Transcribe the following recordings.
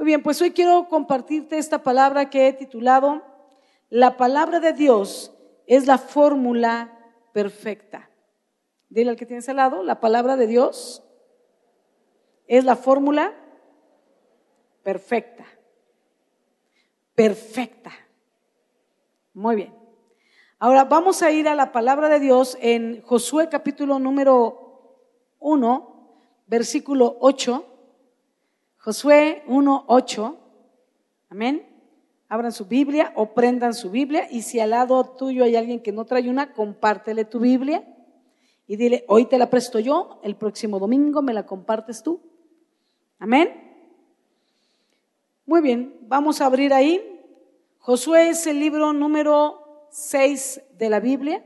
Muy bien, pues hoy quiero compartirte esta palabra que he titulado La palabra de Dios es la fórmula perfecta. Dile al que tienes al lado, la palabra de Dios es la fórmula perfecta. Perfecta. Muy bien. Ahora vamos a ir a la palabra de Dios en Josué capítulo número 1, versículo 8. Josué 1.8. Amén. Abran su Biblia o prendan su Biblia y si al lado tuyo hay alguien que no trae una, compártele tu Biblia y dile, hoy te la presto yo, el próximo domingo me la compartes tú. Amén. Muy bien, vamos a abrir ahí. Josué es el libro número 6 de la Biblia,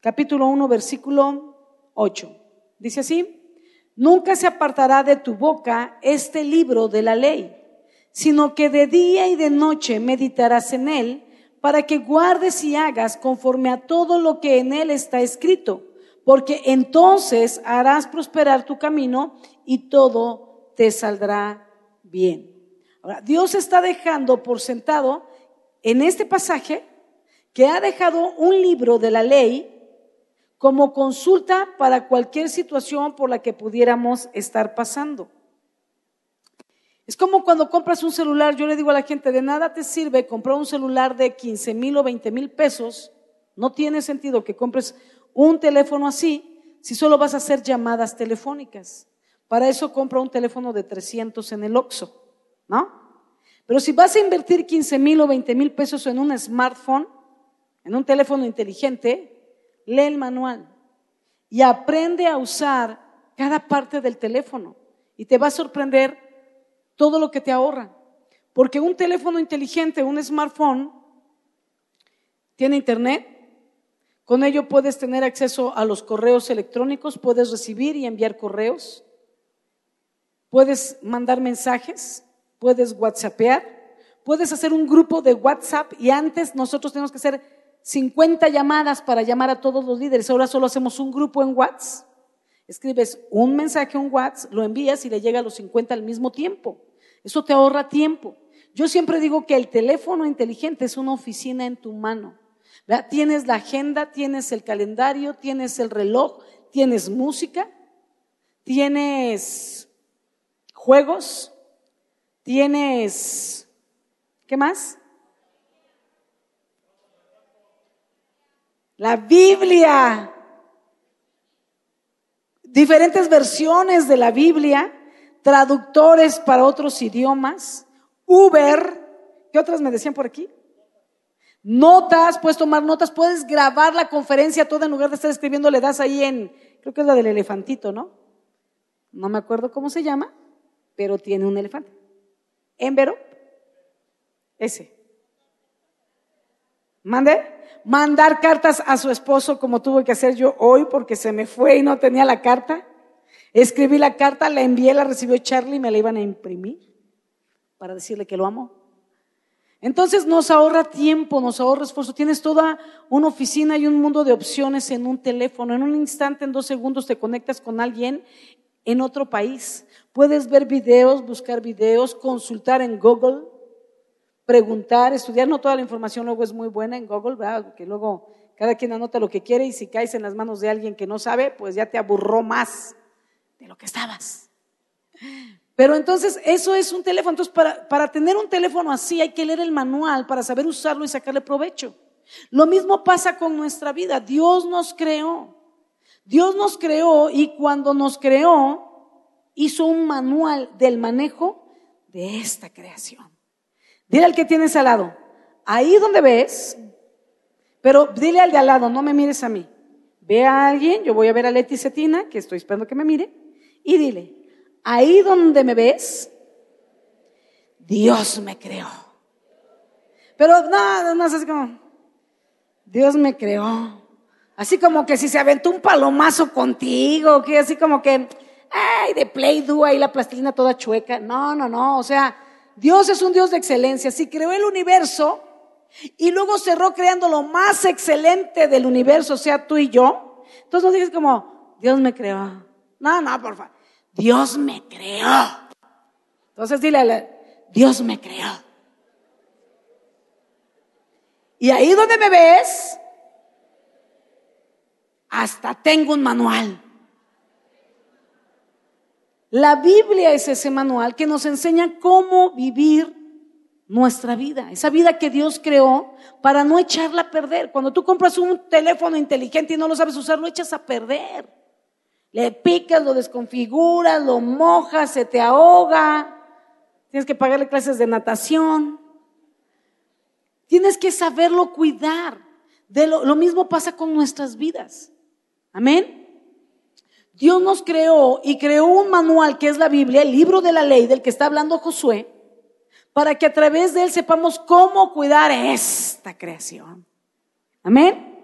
capítulo 1, versículo 8. Dice así, Nunca se apartará de tu boca este libro de la ley, sino que de día y de noche meditarás en él, para que guardes y hagas conforme a todo lo que en él está escrito, porque entonces harás prosperar tu camino y todo te saldrá bien. Ahora, Dios está dejando por sentado en este pasaje que ha dejado un libro de la ley como consulta para cualquier situación por la que pudiéramos estar pasando. Es como cuando compras un celular, yo le digo a la gente, de nada te sirve comprar un celular de 15 mil o 20 mil pesos, no tiene sentido que compres un teléfono así si solo vas a hacer llamadas telefónicas. Para eso compra un teléfono de 300 en el OXO, ¿no? Pero si vas a invertir 15 mil o 20 mil pesos en un smartphone, en un teléfono inteligente, lee el manual y aprende a usar cada parte del teléfono y te va a sorprender todo lo que te ahorra. Porque un teléfono inteligente, un smartphone, tiene internet, con ello puedes tener acceso a los correos electrónicos, puedes recibir y enviar correos, puedes mandar mensajes, puedes whatsappear, puedes hacer un grupo de WhatsApp y antes nosotros tenemos que hacer 50 llamadas para llamar a todos los líderes. Ahora solo hacemos un grupo en WhatsApp. Escribes un mensaje en WhatsApp, lo envías y le llega a los 50 al mismo tiempo. Eso te ahorra tiempo. Yo siempre digo que el teléfono inteligente es una oficina en tu mano. Tienes la agenda, tienes el calendario, tienes el reloj, tienes música, tienes juegos, tienes, ¿qué más? La Biblia, diferentes versiones de la Biblia, traductores para otros idiomas, Uber, ¿qué otras me decían por aquí? Notas, puedes tomar notas, puedes grabar la conferencia toda en lugar de estar escribiendo, le das ahí en, creo que es la del elefantito, ¿no? No me acuerdo cómo se llama, pero tiene un elefante. Envero, ese. ¿Mande? mandar cartas a su esposo como tuve que hacer yo hoy porque se me fue y no tenía la carta. Escribí la carta, la envié, la recibió Charlie y me la iban a imprimir para decirle que lo amo. Entonces nos ahorra tiempo, nos ahorra esfuerzo. Tienes toda una oficina y un mundo de opciones en un teléfono. En un instante, en dos segundos, te conectas con alguien en otro país. Puedes ver videos, buscar videos, consultar en Google preguntar, estudiar, no toda la información luego es muy buena en Google, ¿verdad? Que luego cada quien anota lo que quiere y si caes en las manos de alguien que no sabe, pues ya te aburró más de lo que estabas. Pero entonces eso es un teléfono. Entonces para, para tener un teléfono así hay que leer el manual para saber usarlo y sacarle provecho. Lo mismo pasa con nuestra vida. Dios nos creó. Dios nos creó y cuando nos creó hizo un manual del manejo de esta creación. Dile al que tienes al lado, ahí donde ves, pero dile al de al lado, no me mires a mí. Ve a alguien, yo voy a ver a Leti Cetina, que estoy esperando que me mire, y dile, ahí donde me ves, Dios me creó. Pero no, no es así como, Dios me creó. Así como que si se aventó un palomazo contigo, que así como que, ay, de play do ahí la plastilina toda chueca. No, no, no, o sea, Dios es un Dios de excelencia. Si creó el universo y luego cerró creando lo más excelente del universo, o sea, tú y yo, entonces no dices como, Dios me creó. No, no, por favor. Dios me creó. Entonces dile, Dios me creó. Y ahí donde me ves, hasta tengo un manual. La Biblia es ese manual que nos enseña cómo vivir nuestra vida, esa vida que Dios creó para no echarla a perder. Cuando tú compras un teléfono inteligente y no lo sabes usar, lo echas a perder. Le picas, lo desconfiguras, lo mojas, se te ahoga. Tienes que pagarle clases de natación. Tienes que saberlo cuidar. De lo, lo mismo pasa con nuestras vidas. Amén. Dios nos creó y creó un manual que es la Biblia, el libro de la ley del que está hablando Josué, para que a través de él sepamos cómo cuidar esta creación. Amén.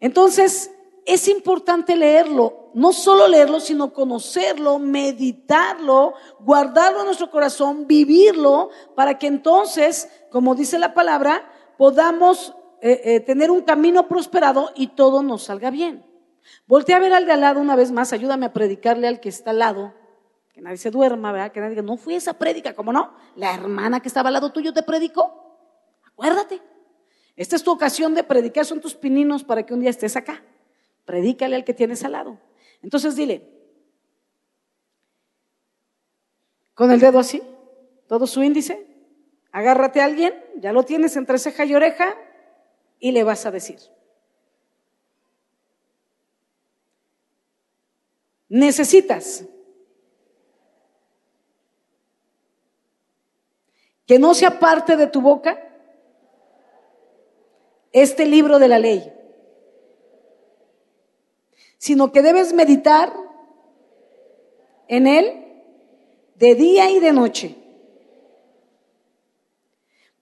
Entonces, es importante leerlo, no solo leerlo, sino conocerlo, meditarlo, guardarlo en nuestro corazón, vivirlo, para que entonces, como dice la palabra, podamos eh, eh, tener un camino prosperado y todo nos salga bien. Voltea a ver al de al lado una vez más, ayúdame a predicarle al que está al lado, que nadie se duerma, ¿verdad? Que nadie diga, no fui esa prédica, ¿cómo no? La hermana que estaba al lado tuyo te predicó. Acuérdate. Esta es tu ocasión de predicar, son tus pininos para que un día estés acá. Predícale al que tienes al lado. Entonces dile, con el dedo así, todo su índice, agárrate a alguien, ya lo tienes entre ceja y oreja, y le vas a decir. Necesitas que no sea parte de tu boca este libro de la ley, sino que debes meditar en él de día y de noche,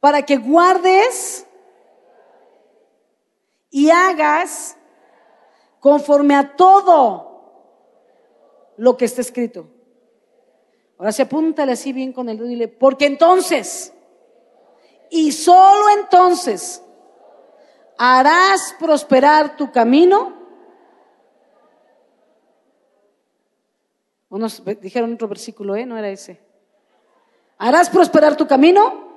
para que guardes y hagas conforme a todo lo que está escrito. Ahora se apúntale así bien con el dedo y dile, porque entonces, y solo entonces, harás prosperar tu camino. Unos dijeron otro versículo, ¿eh? No era ese. Harás prosperar tu camino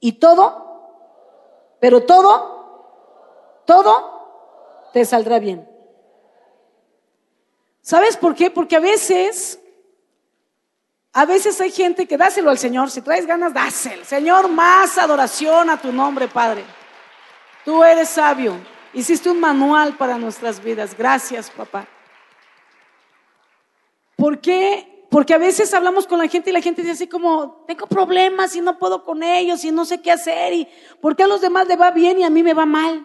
y todo, pero todo, todo te saldrá bien. ¿Sabes por qué? Porque a veces, a veces hay gente que dáselo al Señor. Si traes ganas, dáselo. Señor, más adoración a tu nombre, Padre. Tú eres sabio. Hiciste un manual para nuestras vidas. Gracias, papá. ¿Por qué? Porque a veces hablamos con la gente y la gente dice así como, tengo problemas y no puedo con ellos y no sé qué hacer. ¿Y por qué a los demás le va bien y a mí me va mal?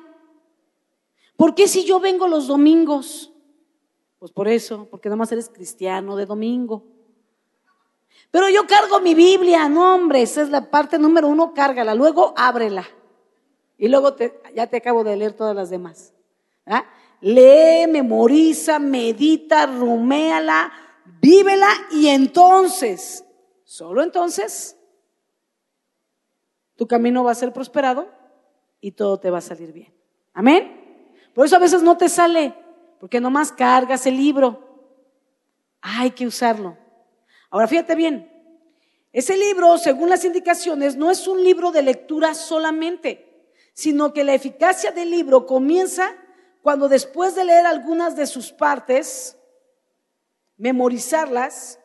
¿Por qué si yo vengo los domingos? Pues por eso, porque nada más eres cristiano de domingo. Pero yo cargo mi Biblia, no hombre, esa es la parte número uno, cárgala, luego ábrela. Y luego ya te acabo de leer todas las demás. ¿Ah? Lee, memoriza, medita, ruméala, vívela y entonces, solo entonces, tu camino va a ser prosperado y todo te va a salir bien. Amén. Por eso a veces no te sale, porque nomás cargas el libro. Hay que usarlo. Ahora fíjate bien, ese libro, según las indicaciones, no es un libro de lectura solamente, sino que la eficacia del libro comienza cuando después de leer algunas de sus partes, memorizarlas,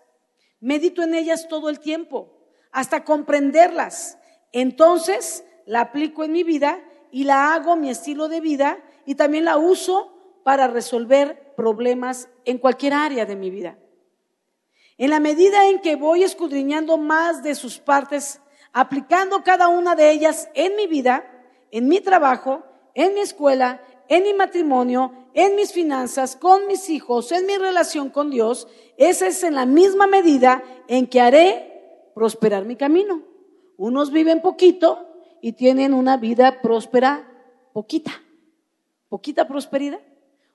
medito en ellas todo el tiempo, hasta comprenderlas. Entonces la aplico en mi vida y la hago mi estilo de vida y también la uso para resolver problemas en cualquier área de mi vida. En la medida en que voy escudriñando más de sus partes, aplicando cada una de ellas en mi vida, en mi trabajo, en mi escuela, en mi matrimonio, en mis finanzas, con mis hijos, en mi relación con Dios, esa es en la misma medida en que haré prosperar mi camino. Unos viven poquito y tienen una vida próspera poquita, poquita prosperidad.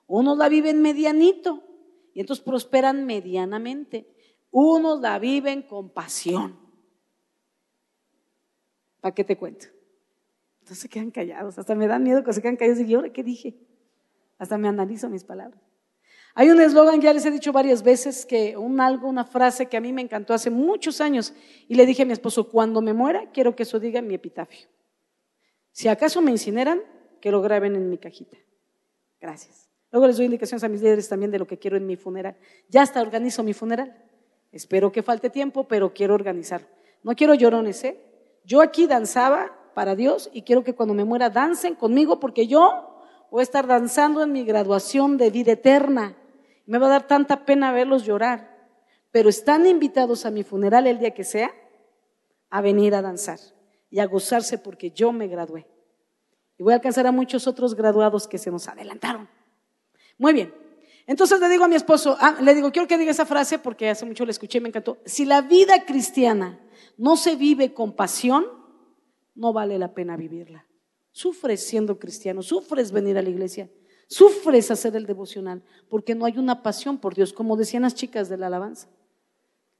Unos la viven medianito y entonces prosperan medianamente. Unos la viven con pasión. ¿Para qué te cuento? Entonces se quedan callados. Hasta me da miedo que se quedan callados. Y ¿ahora qué dije? Hasta me analizo mis palabras. Hay un eslogan, ya les he dicho varias veces, que un algo, una frase que a mí me encantó hace muchos años y le dije a mi esposo, cuando me muera, quiero que eso diga mi epitafio. Si acaso me incineran, que lo graben en mi cajita. Gracias. Luego les doy indicaciones a mis líderes también de lo que quiero en mi funeral. Ya hasta organizo mi funeral. Espero que falte tiempo, pero quiero organizarlo. No quiero llorones, ¿eh? Yo aquí danzaba para Dios y quiero que cuando me muera dancen conmigo porque yo voy a estar danzando en mi graduación de vida eterna. Me va a dar tanta pena verlos llorar. Pero están invitados a mi funeral el día que sea a venir a danzar y a gozarse porque yo me gradué. Y voy a alcanzar a muchos otros graduados que se nos adelantaron. Muy bien. Entonces le digo a mi esposo, ah, le digo, quiero que diga esa frase porque hace mucho la escuché y me encantó. Si la vida cristiana no se vive con pasión, no vale la pena vivirla. Sufres siendo cristiano, sufres venir a la iglesia, sufres hacer el devocional, porque no hay una pasión por Dios, como decían las chicas de la alabanza.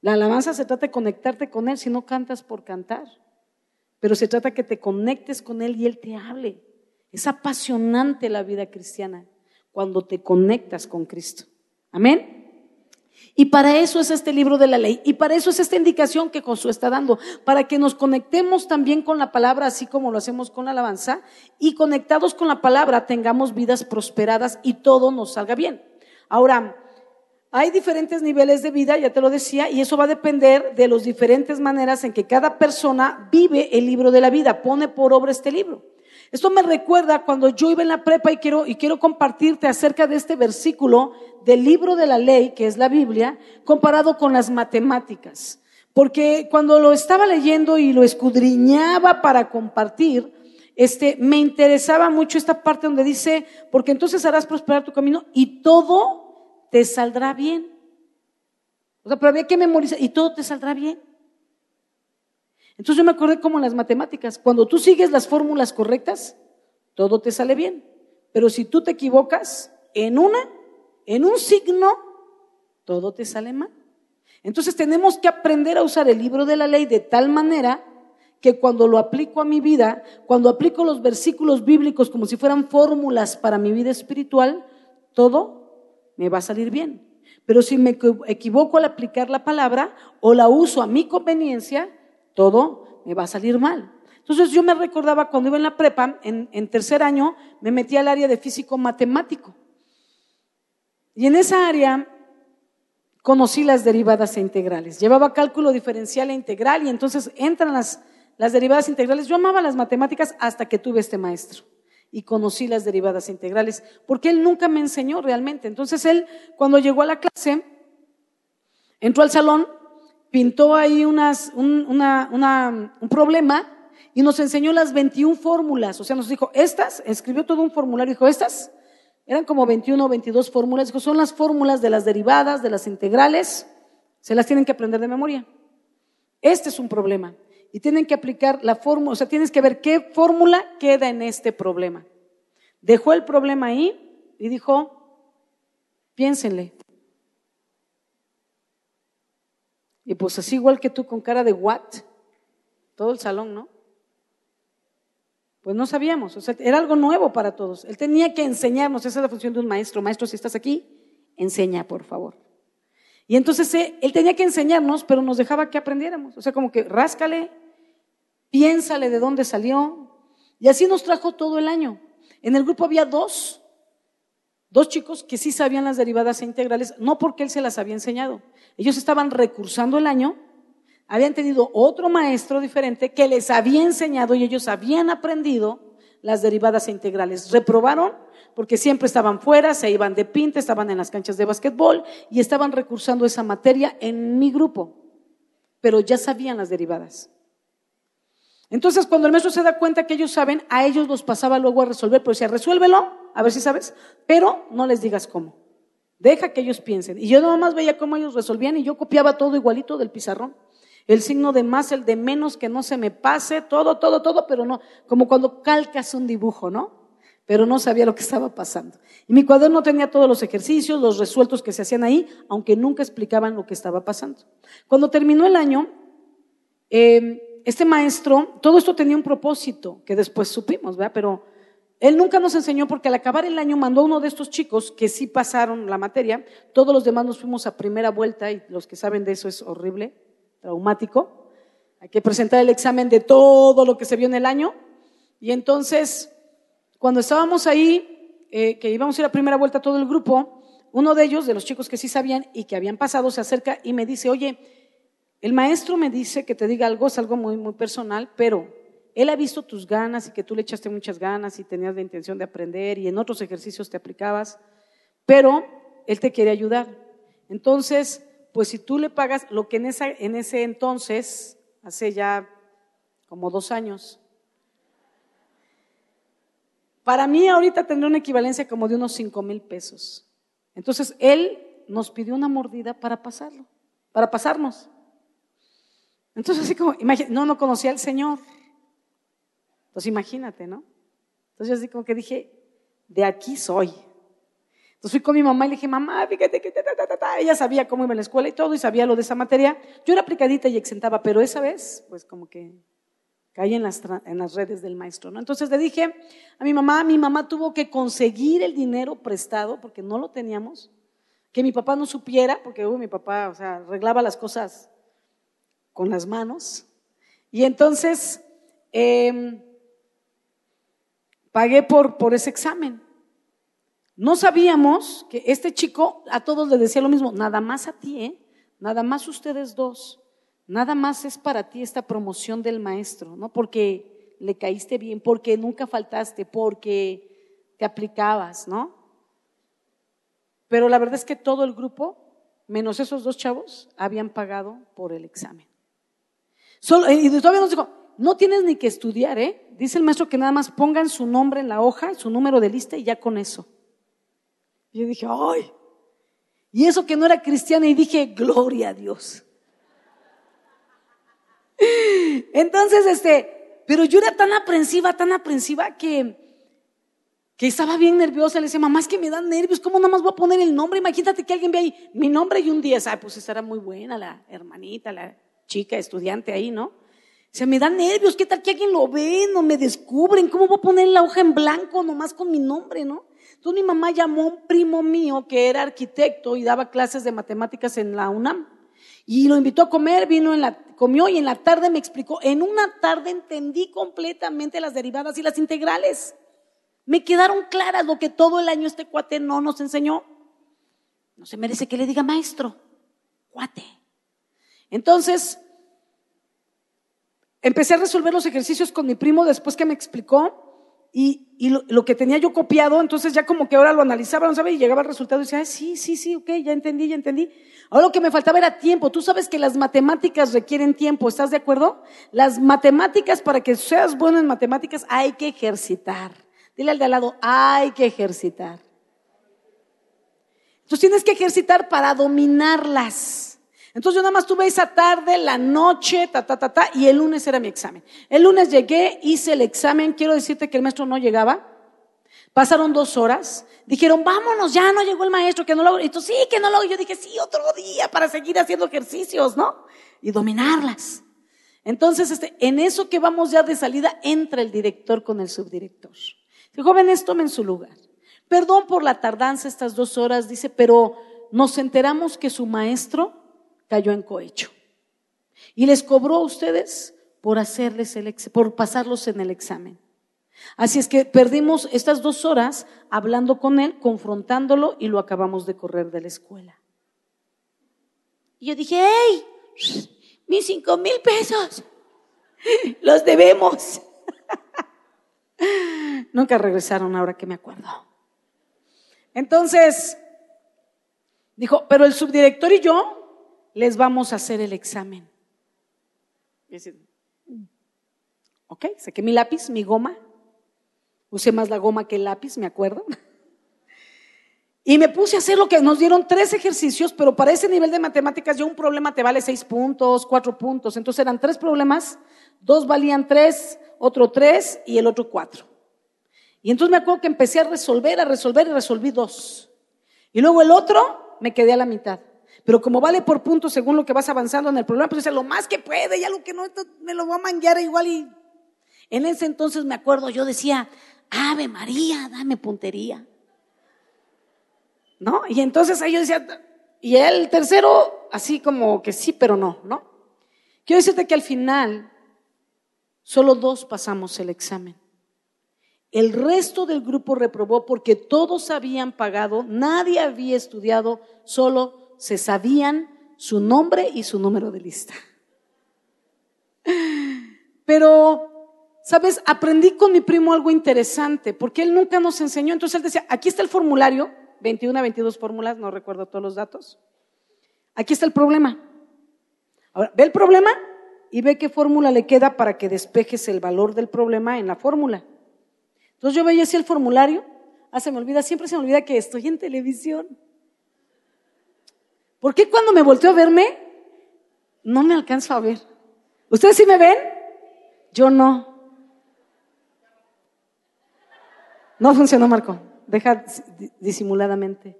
La alabanza se trata de conectarte con Él, si no cantas por cantar, pero se trata que te conectes con Él y Él te hable. Es apasionante la vida cristiana cuando te conectas con Cristo. Amén. Y para eso es este libro de la ley. Y para eso es esta indicación que Josué está dando. Para que nos conectemos también con la palabra, así como lo hacemos con la alabanza. Y conectados con la palabra tengamos vidas prosperadas y todo nos salga bien. Ahora, hay diferentes niveles de vida, ya te lo decía, y eso va a depender de las diferentes maneras en que cada persona vive el libro de la vida, pone por obra este libro. Esto me recuerda cuando yo iba en la prepa y quiero, y quiero compartirte acerca de este versículo del libro de la ley, que es la Biblia, comparado con las matemáticas. Porque cuando lo estaba leyendo y lo escudriñaba para compartir, este, me interesaba mucho esta parte donde dice, porque entonces harás prosperar tu camino y todo te saldrá bien. O sea, pero había que memorizar y todo te saldrá bien. Entonces yo me acordé como en las matemáticas, cuando tú sigues las fórmulas correctas, todo te sale bien. Pero si tú te equivocas en una, en un signo, todo te sale mal. Entonces tenemos que aprender a usar el libro de la ley de tal manera que cuando lo aplico a mi vida, cuando aplico los versículos bíblicos como si fueran fórmulas para mi vida espiritual, todo me va a salir bien. Pero si me equivoco al aplicar la palabra o la uso a mi conveniencia, todo me va a salir mal. Entonces yo me recordaba cuando iba en la prepa, en, tercer año, me metí al área de físico matemático. Y en esa área conocí las derivadas e integrales. Llevaba cálculo diferencial e integral y entonces entran las, las derivadas integrales. Yo amaba las matemáticas hasta que tuve este maestro y conocí las derivadas e integrales, porque él nunca me enseñó realmente. Entonces él, cuando llegó a la clase, entró al salón pintó ahí unas, un, un problema y nos enseñó las 21 fórmulas. O sea, nos dijo, estas, escribió todo un formulario, dijo, estas eran como 21 o 22 fórmulas. Dijo, son las fórmulas de las derivadas, de las integrales, se las tienen que aprender de memoria. Este es un problema. Y tienen que aplicar la fórmula, o sea, tienes que ver qué fórmula queda en este problema. Dejó el problema ahí y dijo, piénsenle, Y pues así igual que tú con cara de what, todo el salón, ¿no? Pues no sabíamos, o sea, era algo nuevo para todos. Él tenía que enseñarnos, esa es la función de un maestro. Maestro, si estás aquí, enseña, por favor. Y entonces eh, él tenía que enseñarnos, pero nos dejaba que aprendiéramos. O sea, como que ráscale, piénsale de dónde salió. Y así nos trajo todo el año. En el grupo había dos Dos chicos que sí sabían las derivadas integrales, no porque él se las había enseñado. Ellos estaban recursando el año, habían tenido otro maestro diferente que les había enseñado y ellos habían aprendido las derivadas integrales. Reprobaron porque siempre estaban fuera, se iban de pinta, estaban en las canchas de básquetbol y estaban recursando esa materia en mi grupo, pero ya sabían las derivadas. Entonces, cuando el maestro se da cuenta que ellos saben, a ellos los pasaba luego a resolver, pero decía, resuélvelo, a ver si sabes, pero no les digas cómo. Deja que ellos piensen. Y yo nada más veía cómo ellos resolvían y yo copiaba todo igualito del pizarrón. El signo de más, el de menos, que no se me pase, todo, todo, todo, pero no, como cuando calcas un dibujo, ¿no? Pero no sabía lo que estaba pasando. Y mi cuaderno tenía todos los ejercicios, los resueltos que se hacían ahí, aunque nunca explicaban lo que estaba pasando. Cuando terminó el año, eh, este maestro, todo esto tenía un propósito que después supimos, ¿verdad? Pero él nunca nos enseñó porque al acabar el año mandó a uno de estos chicos que sí pasaron la materia, todos los demás nos fuimos a primera vuelta y los que saben de eso es horrible, traumático. Hay que presentar el examen de todo lo que se vio en el año. Y entonces, cuando estábamos ahí, eh, que íbamos a ir a primera vuelta todo el grupo, uno de ellos, de los chicos que sí sabían y que habían pasado, se acerca y me dice, oye, el maestro me dice que te diga algo, es algo muy, muy personal, pero él ha visto tus ganas y que tú le echaste muchas ganas y tenías la intención de aprender y en otros ejercicios te aplicabas, pero Él te quiere ayudar. Entonces, pues si tú le pagas lo que en, ese entonces, hace ya como dos años, para mí ahorita tendría una equivalencia como de unos cinco mil pesos. Entonces, Él nos pidió una mordida para pasarlo, para pasarnos. Entonces, así como, no, no conocía al Señor. Entonces imagínate, ¿no? Entonces yo así como que dije, de aquí soy. Entonces fui con mi mamá y le dije, mamá, fíjate que ella sabía cómo iba a la escuela y todo y sabía lo de esa materia. Yo era aplicadita y exentaba, pero esa vez, pues como que caí en las, en las redes del maestro, ¿no? Entonces le dije a mi mamá, mi mamá tuvo que conseguir el dinero prestado porque no lo teníamos, que mi papá no supiera, porque mi papá, o sea, arreglaba las cosas con las manos. Y entonces, eh, pagué por, por ese examen. No sabíamos que este chico a todos le decía lo mismo, nada más a ti, ¿eh? nada más ustedes dos, nada más es para ti esta promoción del maestro, ¿no? Porque le caíste bien, porque nunca faltaste, porque te aplicabas, ¿no? Pero la verdad es que todo el grupo, menos esos dos chavos, habían pagado por el examen. Solo, y todavía nos dijo, no tienes ni que estudiar, ¿eh? Dice el maestro que nada más pongan su nombre en la hoja, su número de lista y ya con eso. Y yo dije, ¡ay! Y eso que no era cristiana y dije, gloria a Dios. Entonces, este, pero yo era tan aprensiva, tan aprensiva que, que estaba bien nerviosa. Le decía, mamá, es que me dan nervios, ¿cómo nada más voy a poner el nombre? Imagínate que alguien ve ahí mi nombre y un día, ay, pues estará muy buena la hermanita, la chica estudiante ahí, ¿no? Se me da nervios, ¿qué tal que alguien lo ve, no me descubren? ¿Cómo voy a poner la hoja en blanco nomás con mi nombre, no? Entonces mi mamá llamó a un primo mío que era arquitecto y daba clases de matemáticas en la UNAM. Y lo invitó a comer, vino en la, comió y en la tarde me explicó. En una tarde entendí completamente las derivadas y las integrales. Me quedaron claras lo que todo el año este cuate no nos enseñó. No se merece que le diga maestro, cuate. Entonces, Empecé a resolver los ejercicios con mi primo después que me explicó y, lo, que tenía yo copiado, entonces ya como que ahora lo analizaba, ¿no sabes? Y llegaba el resultado y decía, sí, sí, sí, ok, ya entendí, ya entendí. Ahora lo que me faltaba era tiempo. Tú sabes que las matemáticas requieren tiempo, ¿estás de acuerdo? Las matemáticas, para que seas bueno en matemáticas, hay que ejercitar. Dile al de al lado, hay que ejercitar. Entonces tienes que ejercitar para dominarlas. Entonces yo nada más tuve esa tarde, la noche, ta, ta, ta, ta, y el lunes era mi examen. El lunes llegué, hice el examen, quiero decirte que el maestro no llegaba. Pasaron dos horas, dijeron, vámonos, ya no llegó el maestro, que no lo. Y tú, sí, que no lo hago. Yo dije, sí, otro día para seguir haciendo ejercicios, ¿no? Y dominarlas. Entonces, este, en eso que vamos ya de salida, entra el director con el subdirector. Dice, jóvenes, tomen su lugar. Perdón por la tardanza estas dos horas, dice, pero nos enteramos que su maestro cayó en cohecho. Y les cobró a ustedes por hacerles el por pasarlos en el examen. Así es que perdimos estas dos horas hablando con él, confrontándolo y lo acabamos de correr de la escuela. Y yo dije, ¡hey! Mis cinco mil pesos, los debemos. Nunca regresaron ahora que me acuerdo. Entonces, dijo, pero el subdirector y yo les vamos a hacer el examen. ok, saqué mi lápiz, mi goma. Usé más la goma que el lápiz, me acuerdo. Y me puse a hacer lo que nos dieron tres ejercicios, pero para ese nivel de matemáticas ya un problema te vale seis puntos, cuatro puntos. Entonces eran tres problemas, dos valían tres, otro tres y el otro cuatro. Y entonces me acuerdo que empecé a resolver, a resolver y resolví dos. Y luego el otro me quedé a la mitad. Pero como vale por puntos según lo que vas avanzando en el problema, pues es lo más que puede, ya lo que no, me lo va a manguear igual. Y en ese entonces me acuerdo, yo decía, Ave María, dame puntería. ¿No? Y entonces ahí yo decía, y el tercero, así como que sí, pero no, ¿no? Quiero decirte que al final solo dos pasamos el examen. El resto del grupo reprobó porque todos habían pagado, nadie había estudiado, solo se sabían su nombre y su número de lista. Pero, ¿sabes? Aprendí con mi primo algo interesante, porque él nunca nos enseñó. Entonces él decía, aquí está el formulario, 21 a 22 fórmulas, no recuerdo todos los datos. Aquí está el problema. Ahora, ve el problema y ve qué fórmula le queda para que despejes el valor del problema en la fórmula. Entonces yo veía así el formulario, ah, se me olvida, siempre se me olvida que estoy en televisión. ¿Por qué cuando me volteo a verme, no me alcanzo a ver? ¿Ustedes sí me ven? Yo no. No funcionó, Marco. Deja disimuladamente.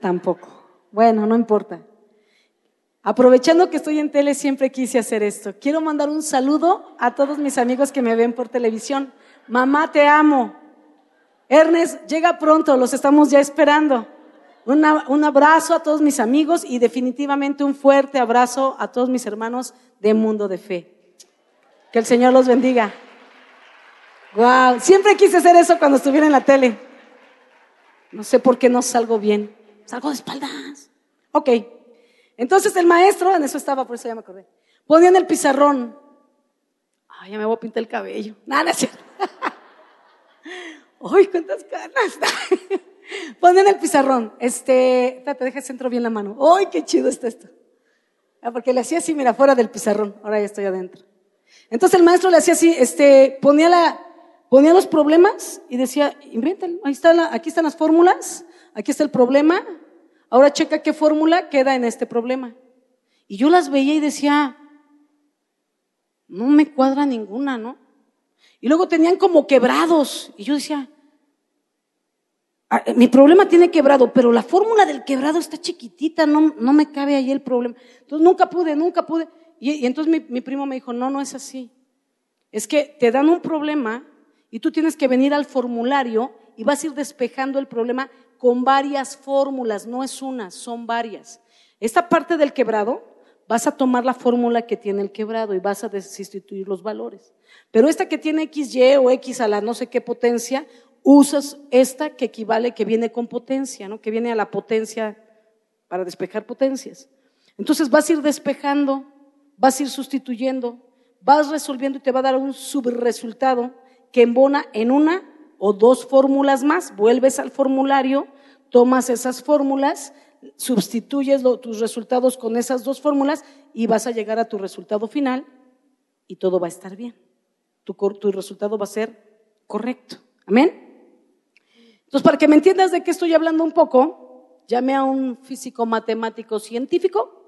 Tampoco. Bueno, no importa. Aprovechando que estoy en tele, siempre quise hacer esto. Quiero mandar un saludo a todos mis amigos que me ven por televisión. Mamá, te amo. Ernest, llega pronto, los estamos ya esperando. Un abrazo a todos mis amigos y definitivamente un fuerte abrazo a todos mis hermanos de Mundo de Fe. Que el Señor los bendiga. Wow, siempre quise hacer eso cuando estuviera en la tele. No sé por qué no salgo bien. Salgo de espaldas. Ok. Entonces el maestro, en eso estaba, por eso ya me acordé. Ponía en el pizarrón Ay, ya me voy a pintar el cabello. Nada, no Uy, cuántas ganas. Pon en el pizarrón. Este, te deja centro bien la mano. Uy, qué chido está esto. Ah, porque le hacía así, mira, fuera del pizarrón. Ahora ya estoy adentro. Entonces el maestro le hacía así, este, ponía la, ponía los problemas y decía, invéntalo. Aquí están las fórmulas. Aquí está el problema. Ahora checa qué fórmula queda en este problema. Y yo las veía y decía, no me cuadra ninguna, ¿no? Y luego tenían como quebrados. Y yo decía, mi problema tiene quebrado, pero la fórmula del quebrado está chiquitita, no, no me cabe ahí el problema. Entonces nunca pude, nunca pude. Y, entonces mi, mi primo me dijo, no, no es así. Es que te dan un problema y tú tienes que venir al formulario y vas a ir despejando el problema con varias fórmulas, no es una, son varias. Esta parte del quebrado vas a tomar la fórmula que tiene el quebrado y vas a sustituir los valores. Pero esta que tiene XY o X a la no sé qué potencia, usas esta que equivale, que viene con potencia, ¿no? que viene a la potencia para despejar potencias. Entonces vas a ir despejando, vas a ir sustituyendo, vas resolviendo y te va a dar un subresultado que embona en una o dos fórmulas más. Vuelves al formulario, tomas esas fórmulas sustituyes tus resultados con esas dos fórmulas y vas a llegar a tu resultado final y todo va a estar bien. Tu, tu resultado va a ser correcto. Amén. Entonces, para que me entiendas de qué estoy hablando un poco, llame a un físico matemático científico,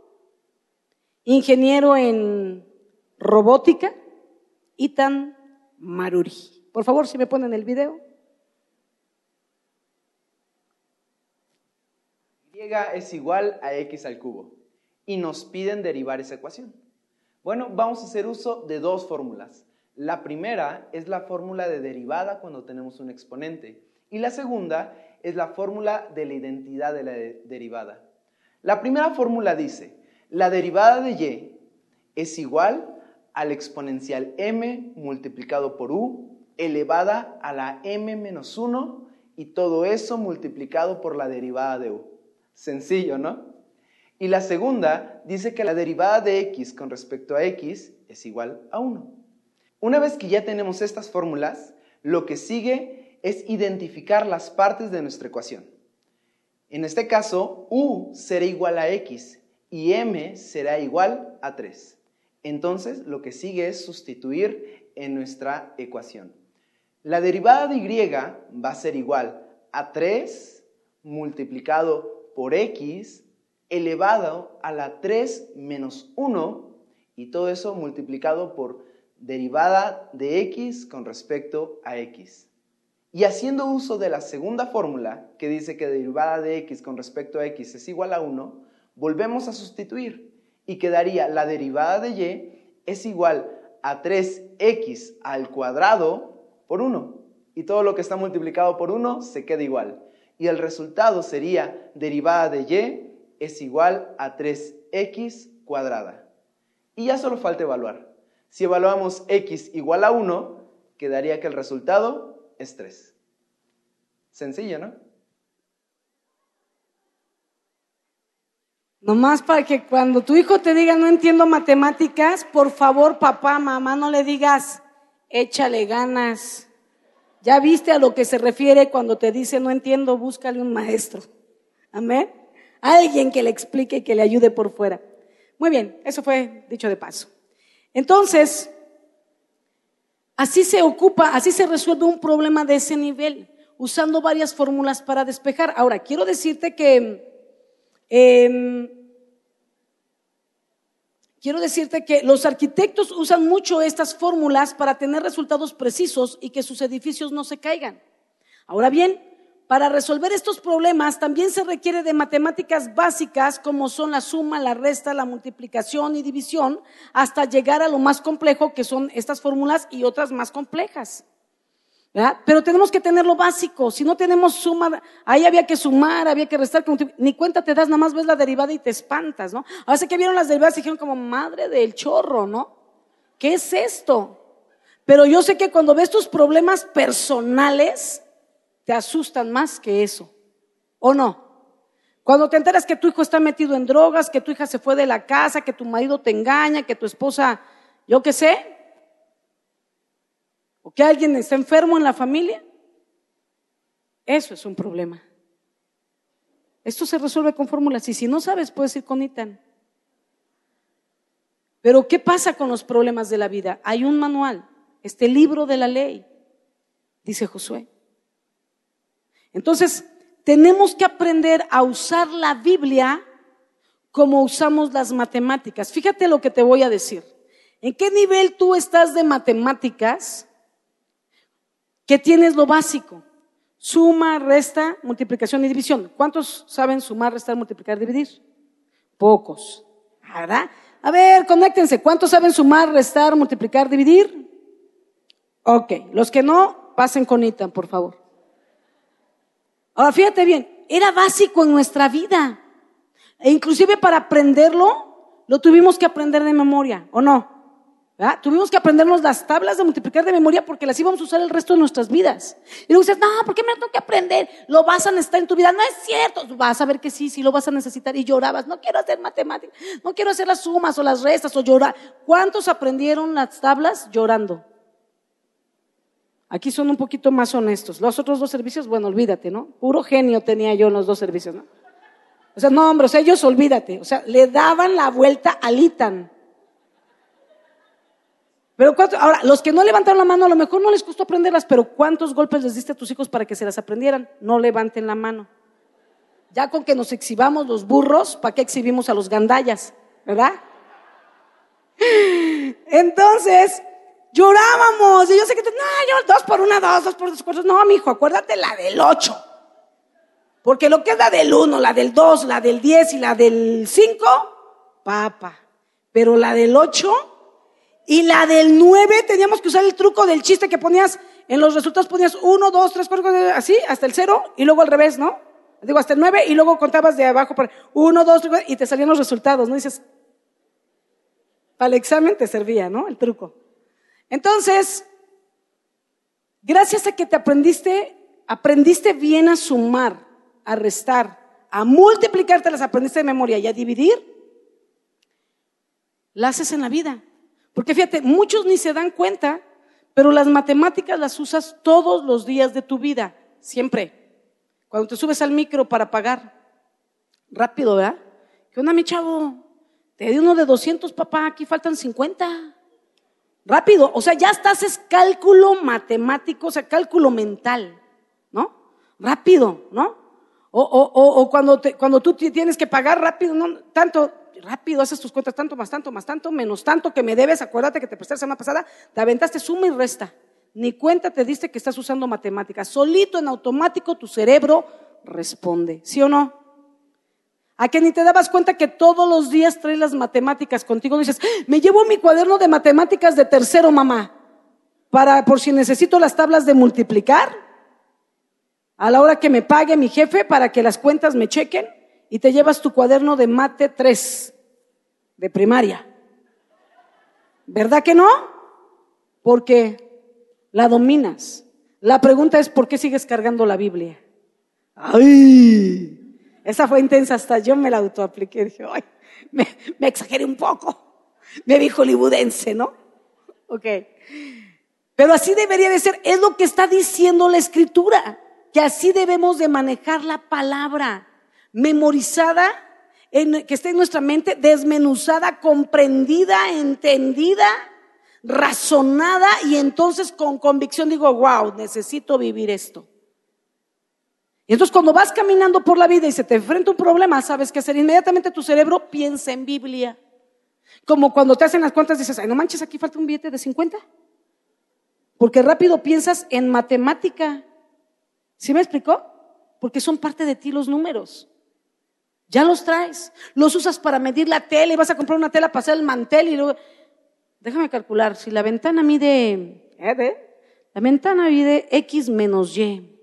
ingeniero en robótica, Itan Maruri. Por favor, si me ponen el video. es igual a x al cubo y nos piden derivar esa ecuación. Bueno, vamos a hacer uso de dos fórmulas. La primera es la fórmula de derivada cuando tenemos un exponente y la segunda es la fórmula de la identidad de la derivada. La primera fórmula dice, la derivada de y es igual al exponencial m multiplicado por u elevada a la m menos 1 y todo eso multiplicado por la derivada de u. Sencillo, ¿no? Y la segunda dice que la derivada de x con respecto a x es igual a 1. Una vez que ya tenemos estas fórmulas, lo que sigue es identificar las partes de nuestra ecuación. En este caso, u será igual a x y m será igual a 3. Entonces, lo que sigue es sustituir en nuestra ecuación. La derivada de y va a ser igual a 3 multiplicado por x elevado a la 3 menos 1 y todo eso multiplicado por derivada de x con respecto a x. Y haciendo uso de la segunda fórmula, que dice que derivada de x con respecto a x es igual a 1, volvemos a sustituir y quedaría la derivada de y es igual a 3x al cuadrado por 1. y todo lo que está multiplicado por 1 se queda igual. Y el resultado sería derivada de y es igual a 3x cuadrada. Y ya solo falta evaluar. Si evaluamos x igual a 1, quedaría que el resultado es 3. Sencillo, ¿no? Nomás para que cuando tu hijo te diga no entiendo matemáticas, por favor, papá, mamá, no le digas échale ganas. Ya viste a lo que se refiere cuando te dice no entiendo, búscale un maestro. Amén. Alguien que le explique y que le ayude por fuera. Muy bien, eso fue dicho de paso. Entonces, así se ocupa, así se resuelve un problema de ese nivel, usando varias fórmulas para despejar. Ahora, quiero decirte que em, quiero decirte que los arquitectos usan mucho estas fórmulas para tener resultados precisos y que sus edificios no se caigan. Ahora bien, para resolver estos problemas también se requiere de matemáticas básicas como son la suma, la resta, la multiplicación y división, hasta llegar a lo más complejo que son estas fórmulas y otras más complejas. Pero tenemos que tener lo básico. Si no tenemos suma, ahí había que sumar, había que restar, ni cuenta te das, nada más ves la derivada y te espantas, ¿no? Ahora sé que vieron las derivadas y dijeron como, madre del chorro, ¿no? ¿Qué es esto? Pero yo sé que cuando ves tus problemas personales, te asustan más que eso. ¿O no? Cuando te enteras que tu hijo está metido en drogas, que tu hija se fue de la casa, que tu marido te engaña, que tu esposa, yo qué sé, o que alguien está enfermo en la familia, eso es un problema. Esto se resuelve con fórmulas y si no sabes puedes ir con ITAN. Pero ¿qué pasa con los problemas de la vida? Hay un manual, este libro de la ley, dice Josué. Entonces, tenemos que aprender a usar la Biblia como usamos las matemáticas. Fíjate lo que te voy a decir. ¿En qué nivel tú estás de matemáticas? Que tienes lo básico. Suma, resta, multiplicación y división. ¿Cuántos saben sumar, restar, multiplicar, dividir? Pocos. ¿Verdad? A ver, conéctense. ¿Cuántos saben sumar, restar, multiplicar, dividir? Ok. Los que no, pasen con Itan, por favor. Ahora fíjate bien, era básico en nuestra vida. E inclusive para aprenderlo, lo tuvimos que aprender de memoria, ¿o no? Tuvimos que aprendernos las tablas de multiplicar de memoria porque las íbamos a usar el resto de nuestras vidas. Y luego dices, no, ¿por qué me lo tengo que aprender? Lo vas a necesitar en tu vida. No es cierto. Vas a ver que sí, sí lo vas a necesitar. Y llorabas, no quiero hacer matemáticas, no quiero hacer las sumas o las restas o llorar. ¿Cuántos aprendieron las tablas llorando? Aquí son un poquito más honestos. Los otros dos servicios, bueno, olvídate, ¿no? Puro genio tenía yo en los dos servicios, ¿no? O sea, no, hombre, o sea, ellos olvídate. O sea, le daban la vuelta al ITAN. Pero ¿cuánto? ahora, los que no levantaron la mano, a lo mejor no les costó aprenderlas, pero ¿cuántos golpes les diste a tus hijos para que se las aprendieran? No levanten la mano. Ya con que nos exhibamos los burros, ¿para qué exhibimos a los gandallas? ¿Verdad? Entonces, Llorábamos. Y yo sé que, no, yo, dos por una, dos, dos por dos, cuatro. No, mijo, acuérdate la del ocho. Porque lo que es la del uno, la del dos, la del diez y la del cinco, papa. Pero la del ocho y la del nueve teníamos que usar el truco del chiste que ponías en los resultados, ponías uno, dos, tres, cuatro, así, hasta el cero y luego al revés, ¿no? Digo, hasta el nueve y luego contabas de abajo para uno, dos, tres, y te salían los resultados, ¿no? dices, para el examen te servía, ¿no? El truco. Entonces, gracias a que te aprendiste, aprendiste bien a sumar, a restar, a multiplicarte, las aprendiste de memoria y a dividir, las haces en la vida. Porque fíjate, muchos ni se dan cuenta, pero las matemáticas las usas todos los días de tu vida, siempre. Cuando te subes al micro para pagar, rápido, ¿verdad? ¿Qué onda, mi chavo? Te di uno de 200, papá, aquí faltan 50. Rápido, o sea, ya estás, es cálculo matemático, o sea, cálculo mental, ¿no? Rápido, ¿no? O, o, o cuando, te, cuando tú tienes que pagar rápido, no, tanto, rápido, haces tus cuentas, tanto más tanto más tanto, menos tanto que me debes, acuérdate que te presté la semana pasada, te aventaste suma y resta. Ni cuenta te diste que estás usando matemáticas. Solito en automático tu cerebro responde, ¿sí o no? A que ni te dabas cuenta que todos los días traes las matemáticas contigo. Dices, me llevo mi cuaderno de matemáticas de tercero, mamá. para por si necesito las tablas de multiplicar, a la hora que me pague mi jefe para que las cuentas me chequen y te llevas tu cuaderno de mate 3 de primaria. ¿Verdad que no? Porque la dominas. La pregunta es, ¿por qué sigues cargando la Biblia? ¡Ay! Esa fue intensa, hasta yo me la autoapliqué. Dije, ¡ay! Me, exageré un poco. Me vi hollywoodense, ¿no? Ok. Pero así debería de ser. Es lo que está diciendo la Escritura. Que así debemos de manejar la palabra. Memorizada, que esté en nuestra mente, desmenuzada, comprendida, entendida razonada y entonces con convicción digo, wow, necesito vivir esto. Y entonces cuando vas caminando por la vida y se te enfrenta un problema, sabes qué hacer. Inmediatamente tu cerebro piensa en Biblia. Como cuando te hacen las cuentas dices, ay, no manches, aquí falta un billete de 50. Porque rápido piensas en matemática. ¿Sí me explicó? Porque son parte de ti los números. Ya los traes. Los usas para medir la tela y vas a comprar una tela para hacer el mantel y luego déjame calcular, si la ventana mide, ¿eh? la ventana mide X menos Y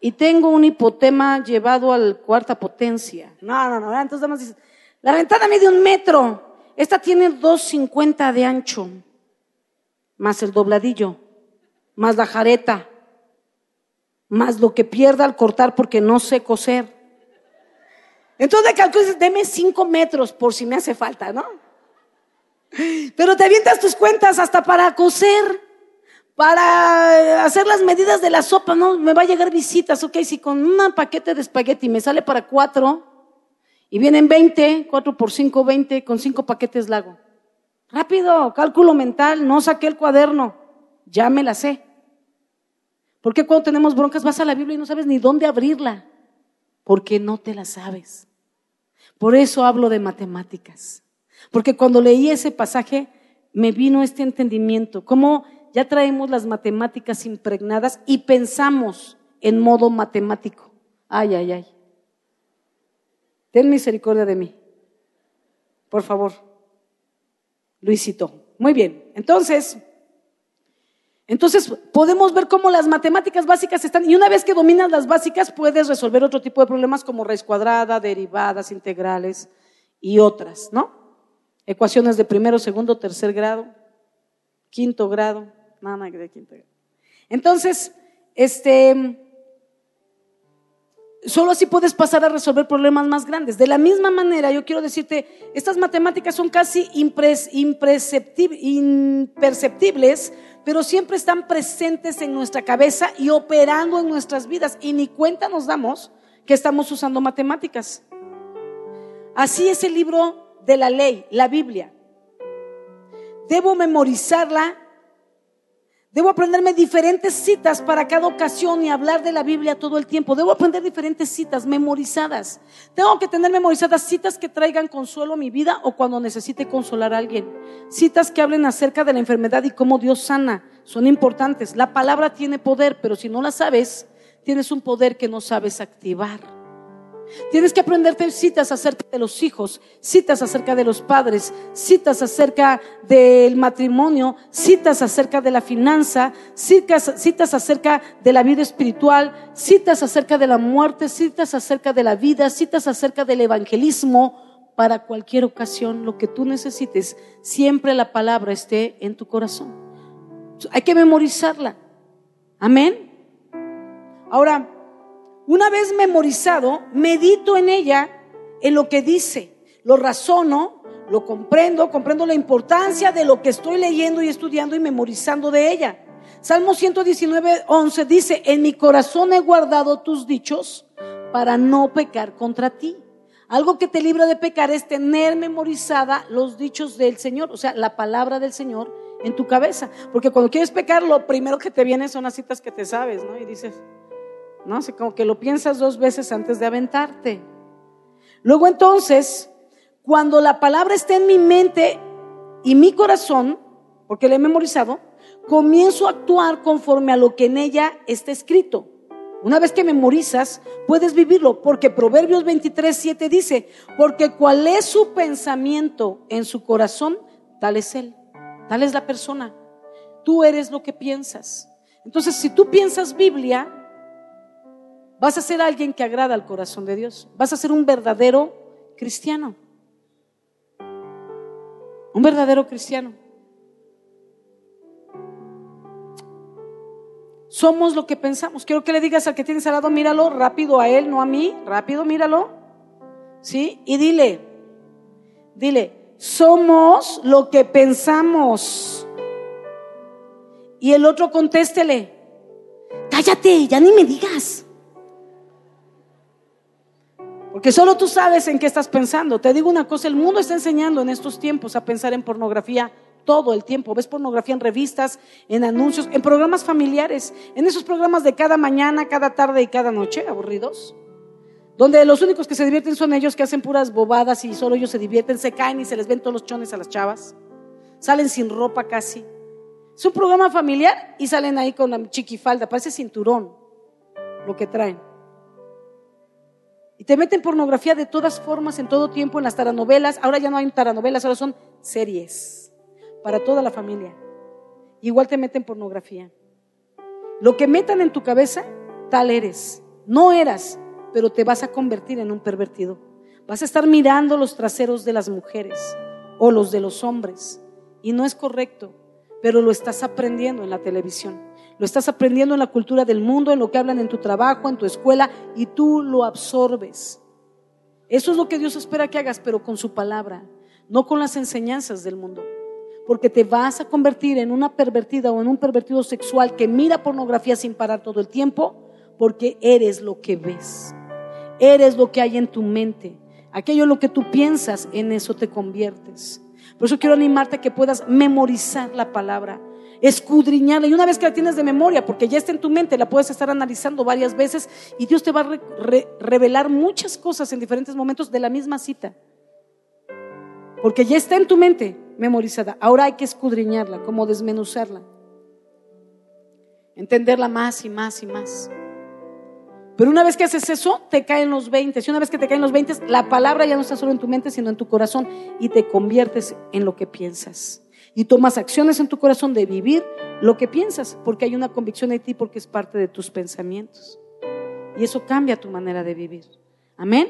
y tengo un hipotema llevado al cuarta potencia. No, no, no, entonces además dices, la ventana mide un metro, esta tiene 2.50 de ancho, más el dobladillo, más la jareta, más lo que pierda al cortar porque no sé coser. Entonces calculas, deme 5 metros por si me hace falta, ¿no? Pero te avientas tus cuentas hasta para coser, para hacer las medidas de la sopa, ¿no? Me va a llegar visitas, ok, si con un paquete de espagueti me sale para cuatro y vienen 20, cuatro por cinco, 20, con cinco paquetes la hago. Rápido, cálculo mental, no saqué el cuaderno, ya me la sé. ¿Por qué cuando tenemos broncas vas a la Biblia y no sabes ni dónde abrirla? Porque no te la sabes. Por eso hablo de matemáticas. Porque cuando leí ese pasaje me vino este entendimiento, cómo ya traemos las matemáticas impregnadas y pensamos en modo matemático. Ay, ay, ay. Ten misericordia de mí. Por favor. Luisito. Muy bien. Entonces, entonces podemos ver cómo las matemáticas básicas están, y una vez que dominas las básicas puedes resolver otro tipo de problemas como raíz cuadrada, derivadas, integrales y otras, ¿no? ecuaciones de primero, segundo, tercer grado, quinto grado, de. Entonces, este, solo así puedes pasar a resolver problemas más grandes. De la misma manera, yo quiero decirte, estas matemáticas son casi imperceptibles, pero siempre están presentes en nuestra cabeza y operando en nuestras vidas. Y ni cuenta nos damos que estamos usando matemáticas. Así es el libro de la ley, la Biblia. Debo memorizarla. Debo aprenderme diferentes citas para cada ocasión y hablar de la Biblia todo el tiempo. Debo aprender diferentes citas memorizadas. Tengo que tener memorizadas citas que traigan consuelo a mi vida o cuando necesite consolar a alguien. Citas que hablen acerca de la enfermedad y cómo Dios sana. Son importantes. La palabra tiene poder, pero si no la sabes, tienes un poder que no sabes activar. Tienes que aprenderte citas acerca de los hijos, citas acerca de los padres, citas acerca del matrimonio, citas acerca de la finanza, citas, citas acerca de la vida espiritual, citas acerca de la muerte, citas acerca de la vida, citas acerca del evangelismo. Para cualquier ocasión, lo que tú necesites, siempre la palabra esté en tu corazón. Hay que memorizarla. Amén. Ahora, una vez memorizado, medito en ella, en lo que dice, lo razono, lo comprendo, comprendo la importancia de lo que estoy leyendo y estudiando y memorizando de ella. Salmo 119, 11 dice, en mi corazón he guardado tus dichos para no pecar contra ti. Algo que te libra de pecar es tener memorizada los dichos del Señor, o sea, la palabra del Señor en tu cabeza. Porque cuando quieres pecar, lo primero que te viene son las citas que te sabes, ¿no? Y dices, ¿no? Así como que lo piensas dos veces antes de aventarte. Luego entonces, cuando la palabra esté en mi mente y mi corazón, porque la he memorizado, comienzo a actuar conforme a lo que en ella está escrito. Una vez que memorizas, puedes vivirlo, porque Proverbios 23, 7 dice, porque cuál es su pensamiento en su corazón, tal es él, tal es la persona. tú eres lo que piensas. Entonces, si tú piensas Biblia, vas a ser alguien que agrada al corazón de Dios. Vas a ser un verdadero cristiano. Un verdadero cristiano. Somos lo que pensamos. Quiero que le digas al que tienes al lado, míralo rápido a él, no a mí. Rápido, míralo. ¿Sí? Y dile, dile, somos lo que pensamos. Y el otro contéstele, cállate, ya ni me digas. Porque solo tú sabes en qué estás pensando. Te digo una cosa, el mundo está enseñando en estos tiempos a pensar en pornografía todo el tiempo. Ves pornografía en revistas, en anuncios, en programas familiares, en esos programas de cada mañana, cada tarde y cada noche, aburridos. Donde los únicos que se divierten son ellos que hacen puras bobadas y solo ellos se divierten, se caen y se les ven todos los chones a las chavas. Salen sin ropa casi. Es un programa familiar y salen ahí con la chiquifalda, parece cinturón lo que traen. Te meten pornografía de todas formas, en todo tiempo, en las taranovelas. Ahora ya no hay taranovelas, ahora son series para toda la familia. Igual te meten pornografía. Lo que metan en tu cabeza, tal eres. No eras, pero te vas a convertir en un pervertido. Vas a estar mirando los traseros de las mujeres o los de los hombres. Y no es correcto, pero lo estás aprendiendo en la televisión. Lo estás aprendiendo en la cultura del mundo, en lo que hablan en tu trabajo, en tu escuela, y tú lo absorbes. Eso es lo que Dios espera que hagas, pero con su palabra, no con las enseñanzas del mundo porque te vas a convertir en una pervertida o en un pervertido sexual que mira pornografía sin parar todo el tiempo, porque eres lo que ves, eres lo que hay en tu mente, aquello lo que tú piensas, en eso te conviertes. Por eso quiero animarte a que puedas memorizar la palabra, escudriñarla y una vez que la tienes de memoria, porque ya está en tu mente, la puedes estar analizando varias veces y Dios te va a revelar muchas cosas en diferentes momentos de la misma cita, porque ya está en tu mente memorizada. Ahora hay que escudriñarla, como desmenuzarla. Entenderla más y más y más. Pero una vez que haces eso, te caen los 20. Y una vez que te caen los 20, la palabra ya no está solo en tu mente, sino en tu corazón y te conviertes en lo que piensas. Y tomas acciones en tu corazón de vivir lo que piensas, porque hay una convicción en ti, porque es parte de tus pensamientos. Y eso cambia tu manera de vivir. Amén.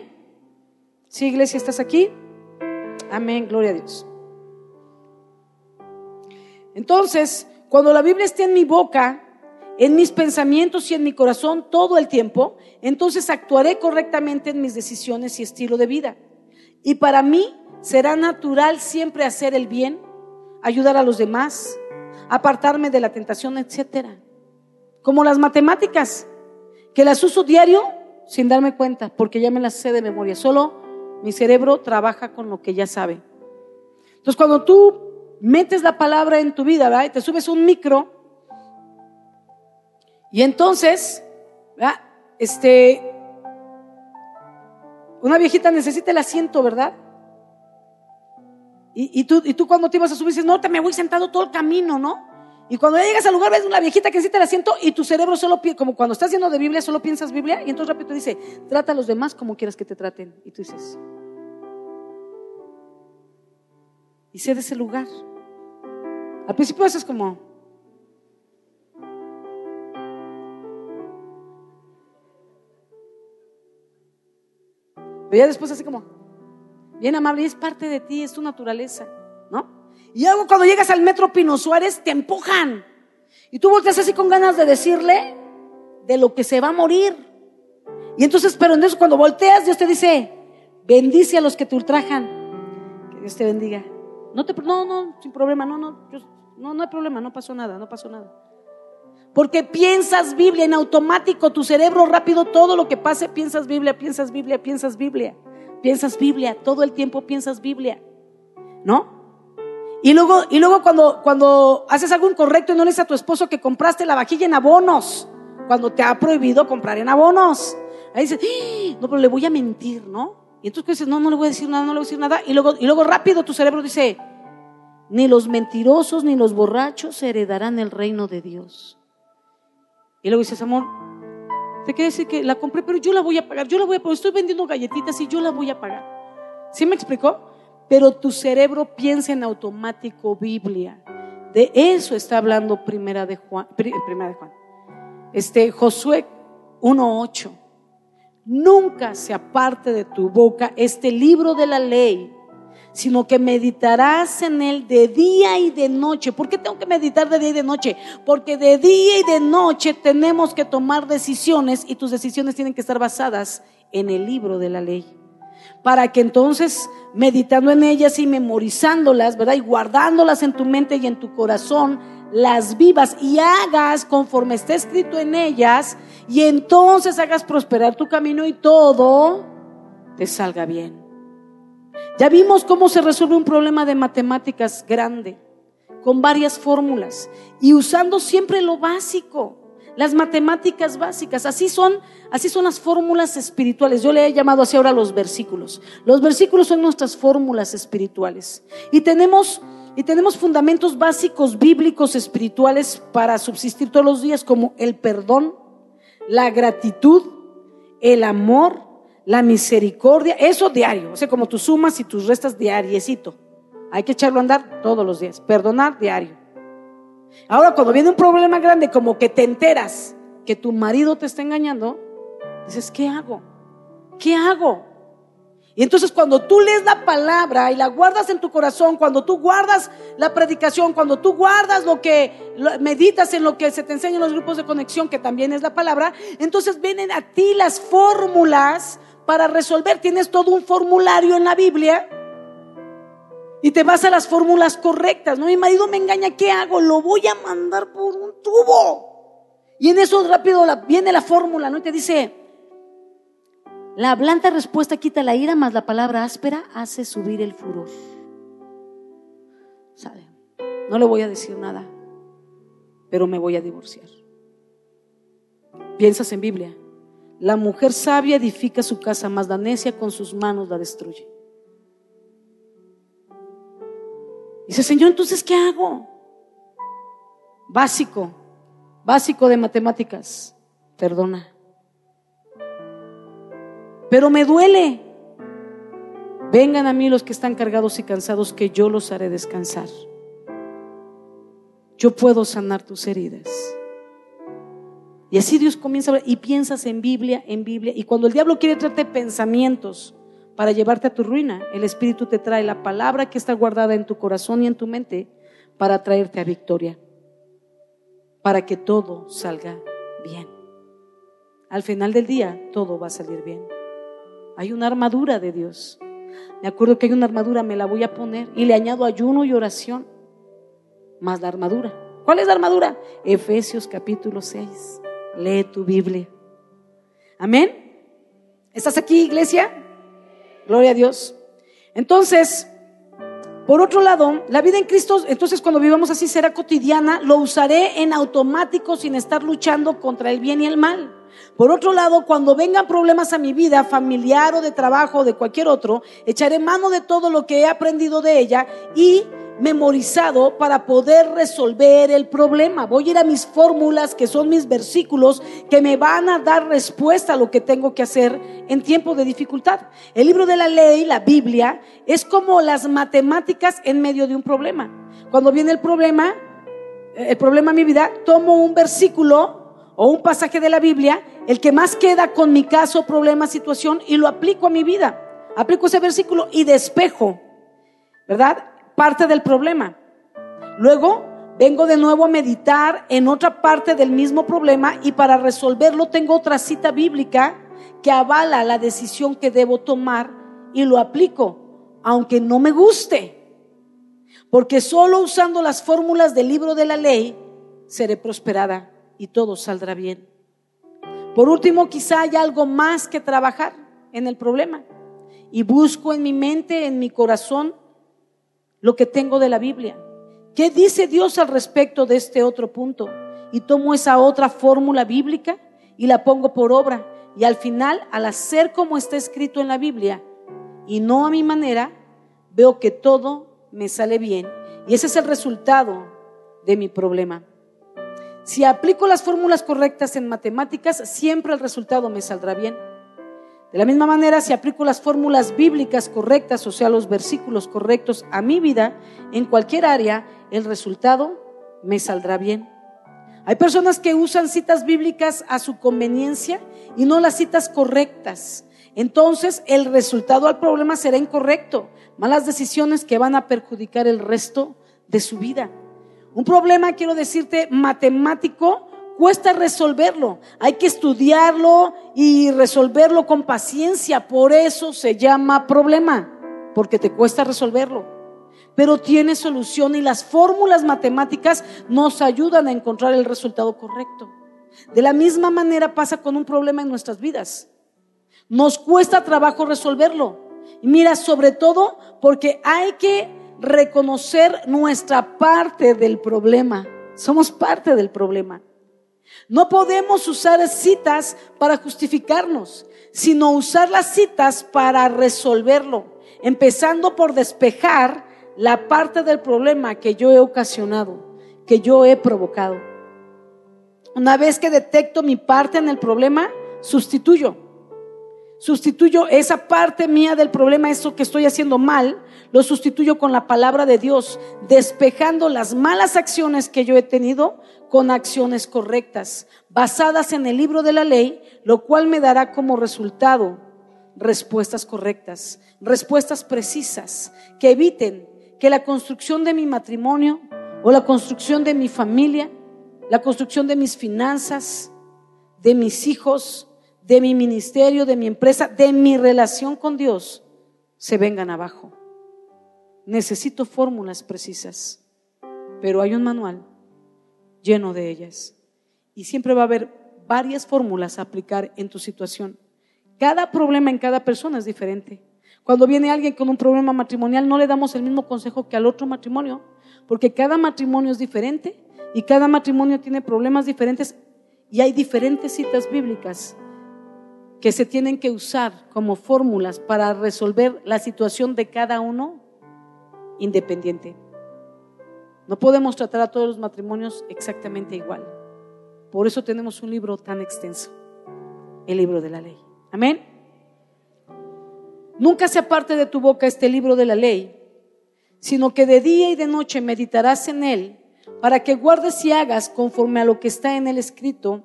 Sí, iglesia, ¿estás aquí? Amén, gloria a Dios. Entonces, cuando la Biblia esté en mi boca, en mis pensamientos y en mi corazón todo el tiempo, entonces actuaré correctamente en mis decisiones y estilo de vida. Y para mí será natural siempre hacer el bien, ayudar a los demás, apartarme de la tentación, etcétera. Como las matemáticas, que las uso diario sin darme cuenta, porque ya me las sé de memoria. Solo mi cerebro trabaja con lo que ya sabe. Entonces, cuando tú metes la palabra en tu vida, ¿verdad? Y te subes un micro. Y entonces. Este, una viejita necesita el asiento, ¿verdad? Y, tú, y tú cuando te ibas a subir dices, no, te me voy sentado todo el camino, ¿no? Y cuando ya llegas al lugar ves una viejita que necesita el asiento y tu cerebro solo, como cuando estás lleno de Biblia, solo piensas Biblia y entonces rápido te dice, trata a los demás como quieras que te traten. Y tú dices, y sé de ese lugar. Al principio eso es como... Pero ya después así como, bien amable, es parte de ti, es tu naturaleza, ¿no? Y luego cuando llegas al metro Pino Suárez, te empujan. Y tú volteas así con ganas de decirle de lo que se va a morir. Y entonces, pero en eso cuando volteas, Dios te dice, bendice a los que te ultrajan. Que Dios te bendiga. No te, no, no, sin problema, no, no, no, no hay problema, no pasó nada, no pasó nada. Porque piensas Biblia en automático, tu cerebro rápido, todo lo que pase, piensas Biblia, piensas Biblia, piensas Biblia, piensas Biblia, todo el tiempo piensas Biblia, ¿no? Y luego, y luego cuando, cuando haces algo incorrecto y no le dices a tu esposo que compraste la vajilla en abonos, cuando te ha prohibido comprar en abonos. Ahí dices, ¡Ah! no, pero le voy a mentir, ¿no? Y entonces dices, no, no le voy a decir nada, no le voy a decir nada. Y luego, y luego rápido tu cerebro dice, ni los mentirosos ni los borrachos heredarán el reino de Dios. Y luego dices, amor, te quiere decir que la compré, pero yo la voy a pagar, yo la voy a pagar, estoy vendiendo galletitas y yo la voy a pagar. ¿Sí me explicó? Pero tu cerebro piensa en automático Biblia. De eso está hablando Primera de Juan, Primera de Juan. Este Josué 1:8. Nunca se aparte de tu boca este libro de la ley, sino que meditarás en él de día y de noche. ¿Por qué tengo que meditar de día y de noche? Porque de día y de noche tenemos que tomar decisiones y tus decisiones tienen que estar basadas en el libro de la ley. Para que entonces, meditando en ellas y memorizándolas, ¿verdad? Y guardándolas en tu mente y en tu corazón, las vivas y hagas conforme está escrito en ellas y entonces hagas prosperar tu camino y todo te salga bien. Ya vimos cómo se resuelve un problema de matemáticas grande, con varias fórmulas y usando siempre lo básico, las matemáticas básicas. Así son, así son las fórmulas espirituales. Yo le he llamado así ahora los versículos. Los versículos son nuestras fórmulas espirituales. Y tenemos y tenemos fundamentos básicos bíblicos espirituales para subsistir todos los días como el perdón, la gratitud, el amor, la misericordia, eso diario, o sea, como tú sumas y tus restas diariecito. Hay que echarlo a andar todos los días, perdonar diario. Ahora, cuando viene un problema grande, como que te enteras que tu marido te está engañando, dices, ¿qué hago? ¿Qué hago? Y entonces cuando tú lees la palabra y la guardas en tu corazón, cuando tú guardas la predicación, cuando tú guardas lo que meditas en lo que se te enseña en los grupos de conexión, que también es la palabra, entonces vienen a ti las fórmulas para resolver. Tienes todo un formulario en la Biblia y te vas a las fórmulas correctas. No, mi marido me engaña, ¿qué hago? Lo voy a mandar por un tubo. Y en eso rápido viene la fórmula, ¿no? Y te dice, la blanda respuesta quita la ira, más la palabra áspera hace subir el furor. ¿Sabe? No le voy a decir nada, pero me voy a divorciar. Piensas en Biblia. La mujer sabia edifica su casa, más la con sus manos la destruye. Dice, Señor, entonces, ¿qué hago? Básico, básico de matemáticas. Perdona pero me duele. Vengan a mí los que están cargados y cansados, que yo los haré descansar. Yo puedo sanar tus heridas. Y así Dios comienza a hablar y piensas en Biblia, en Biblia. Y cuando el diablo quiere traerte pensamientos para llevarte a tu ruina, el Espíritu te trae la palabra que está guardada en tu corazón y en tu mente para traerte a victoria. Para que todo salga bien. Al final del día, todo va a salir bien. Hay una armadura de Dios. Me acuerdo que hay una armadura, me la voy a poner y le añado ayuno y oración, más la armadura. ¿Cuál es la armadura? Efesios capítulo 6. Lee tu Biblia. Amén. ¿Estás aquí, iglesia? Gloria a Dios. Entonces, por otro lado, la vida en Cristo, entonces cuando vivamos así será cotidiana, lo usaré en automático sin estar luchando contra el bien y el mal. Por otro lado, cuando vengan problemas a mi vida, familiar o de trabajo o de cualquier otro, echaré mano de todo lo que he aprendido de ella y memorizado para poder resolver el problema. Voy a ir a mis fórmulas, que son mis versículos, que me van a dar respuesta a lo que tengo que hacer en tiempo de dificultad. El libro de la ley, la Biblia, es como las matemáticas en medio de un problema. Cuando viene el problema, el problema en mi vida, tomo un versículo o un pasaje de la Biblia, el que más queda con mi caso, problema, situación, y lo aplico a mi vida. Aplico ese versículo y despejo, ¿verdad? Parte del problema. Luego vengo de nuevo a meditar en otra parte del mismo problema y para resolverlo tengo otra cita bíblica que avala la decisión que debo tomar y lo aplico, aunque no me guste. Porque solo usando las fórmulas del libro de la ley seré prosperada y todo saldrá bien. Por último, quizá haya algo más que trabajar en el problema. Y busco en mi mente, en mi corazón, lo que tengo de la Biblia. ¿Qué dice Dios al respecto de este otro punto? Y tomo esa otra fórmula bíblica y la pongo por obra. Y al final, al hacer como está escrito en la Biblia y no a mi manera, veo que todo me sale bien. Y ese es el resultado de mi problema. Si aplico las fórmulas correctas en matemáticas, siempre el resultado me saldrá bien. De la misma manera, si aplico las fórmulas bíblicas correctas, o sea, los versículos correctos a mi vida, en cualquier área, el resultado me saldrá bien. Hay personas que usan citas bíblicas a su conveniencia y no las citas correctas. Entonces el resultado al problema será incorrecto, malas decisiones que van a perjudicar el resto de su vida. Un problema, quiero decirte, matemático, cuesta resolverlo. Hay que estudiarlo y resolverlo con paciencia. Por eso se llama problema, porque te cuesta resolverlo pero tiene solución y las fórmulas matemáticas nos ayudan a encontrar el resultado correcto. De la misma manera pasa con un problema en nuestras vidas. Nos cuesta trabajo resolverlo. Y mira, sobre todo porque hay que reconocer nuestra parte del problema. Somos parte del problema. No podemos usar citas para justificarnos, sino usar las citas para resolverlo, empezando por despejar la parte del problema que yo he ocasionado, que yo he provocado. Una vez que detecto mi parte en el problema, sustituyo. Sustituyo esa parte mía del problema, eso que estoy haciendo mal, lo sustituyo con la palabra de Dios, despejando las malas acciones que yo he tenido con acciones correctas, basadas en el libro de la ley, lo cual me dará como resultado respuestas correctas, respuestas precisas, que eviten que la construcción de mi matrimonio o la construcción de mi familia, la construcción de mis finanzas, de mis hijos, de mi ministerio, de mi empresa, de mi relación con Dios, se vengan abajo. Necesito fórmulas precisas, pero hay un manual lleno de ellas. Y siempre va a haber varias fórmulas a aplicar en tu situación. Cada problema en cada persona es diferente. Cuando viene alguien con un problema matrimonial, no le damos el mismo consejo que al otro matrimonio, porque cada matrimonio es diferente y cada matrimonio tiene problemas diferentes y hay diferentes citas bíblicas que se tienen que usar como fórmulas para resolver la situación de cada uno independiente. No podemos tratar a todos los matrimonios exactamente igual. Por eso tenemos un libro tan extenso, el libro de la ley. Amén. Nunca se aparte de tu boca este libro de la ley, sino que de día y de noche meditarás en él, para que guardes y hagas conforme a lo que está en el escrito,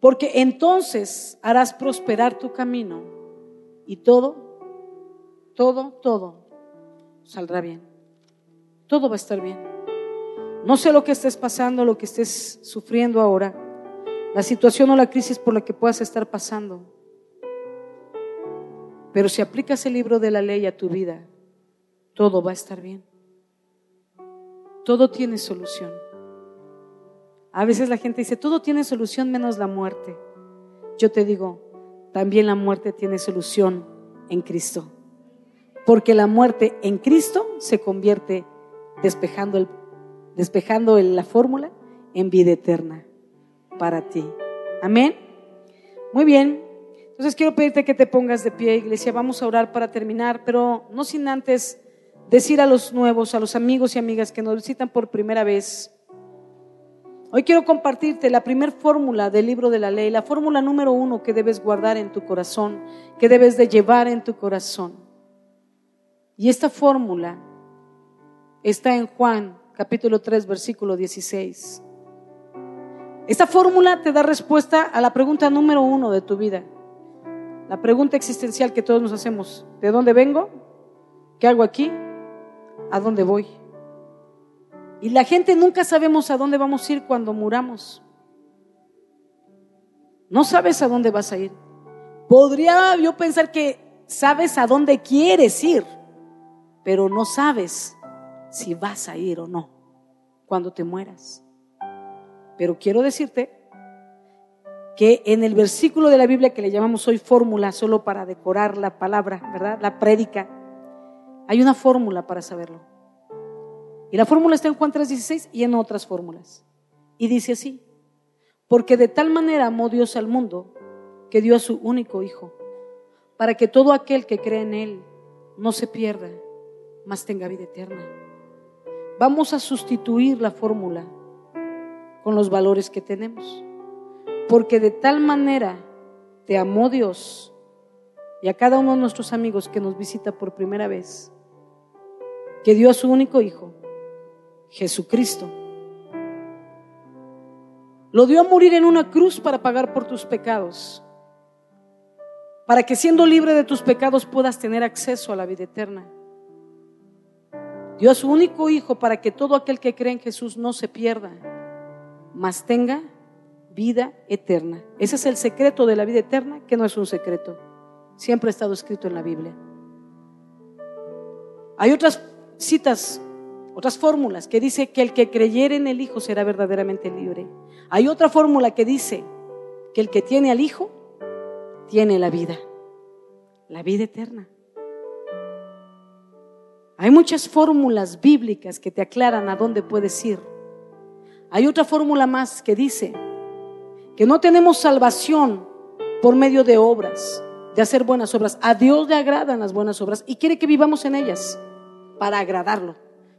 porque entonces harás prosperar tu camino y todo, todo, todo saldrá bien. Todo va a estar bien. No sé lo que estés pasando, lo que estés sufriendo ahora, la situación o la crisis por la que puedas estar pasando. Pero si aplicas el libro de la ley a tu vida, todo va a estar bien. Todo tiene solución. A veces la gente dice, todo tiene solución menos la muerte. Yo te digo, también la muerte tiene solución en Cristo. Porque la muerte en Cristo se convierte despejando, el, despejando la fórmula en vida eterna para ti. Amén. Muy bien. Entonces quiero pedirte que te pongas de pie, iglesia. Vamos a orar para terminar, pero no sin antes decir a los nuevos, a los amigos y amigas que nos visitan por primera vez. Hoy quiero compartirte la primera fórmula del libro de la ley, la fórmula número uno que debes guardar en tu corazón, que debes de llevar en tu corazón. Y esta fórmula está en Juan capítulo 3, versículo 16. Esta fórmula te da respuesta a la pregunta número uno de tu vida. La pregunta existencial que todos nos hacemos, ¿de dónde vengo? ¿Qué hago aquí? ¿A dónde voy? Y la gente nunca sabemos a dónde vamos a ir cuando muramos. No sabes a dónde vas a ir. Podría yo pensar que sabes a dónde quieres ir, pero no sabes si vas a ir o no cuando te mueras. Pero quiero decirte que en el versículo de la Biblia que le llamamos hoy fórmula, solo para decorar la palabra, ¿verdad? La prédica, hay una fórmula para saberlo. Y la fórmula está en Juan 3:16 y en otras fórmulas. Y dice así, porque de tal manera amó Dios al mundo que dio a su único Hijo, para que todo aquel que cree en Él no se pierda, mas tenga vida eterna. Vamos a sustituir la fórmula con los valores que tenemos porque de tal manera te amó Dios y a cada uno de nuestros amigos que nos visita por primera vez, que dio a su único Hijo, Jesucristo. Lo dio a morir en una cruz para pagar por tus pecados, para que siendo libre de tus pecados puedas tener acceso a la vida eterna. Dio a su único Hijo para que todo aquel que cree en Jesús no se pierda, mas tenga vida eterna. Ese es el secreto de la vida eterna, que no es un secreto. Siempre ha estado escrito en la Biblia. Hay otras citas, otras fórmulas que dice que el que creyere en el Hijo será verdaderamente libre. Hay otra fórmula que dice que el que tiene al Hijo tiene la vida, la vida eterna. Hay muchas fórmulas bíblicas que te aclaran a dónde puedes ir. Hay otra fórmula más que dice que no tenemos salvación por medio de obras, de hacer buenas obras. A Dios le agradan las buenas obras y quiere que vivamos en ellas para agradarlo,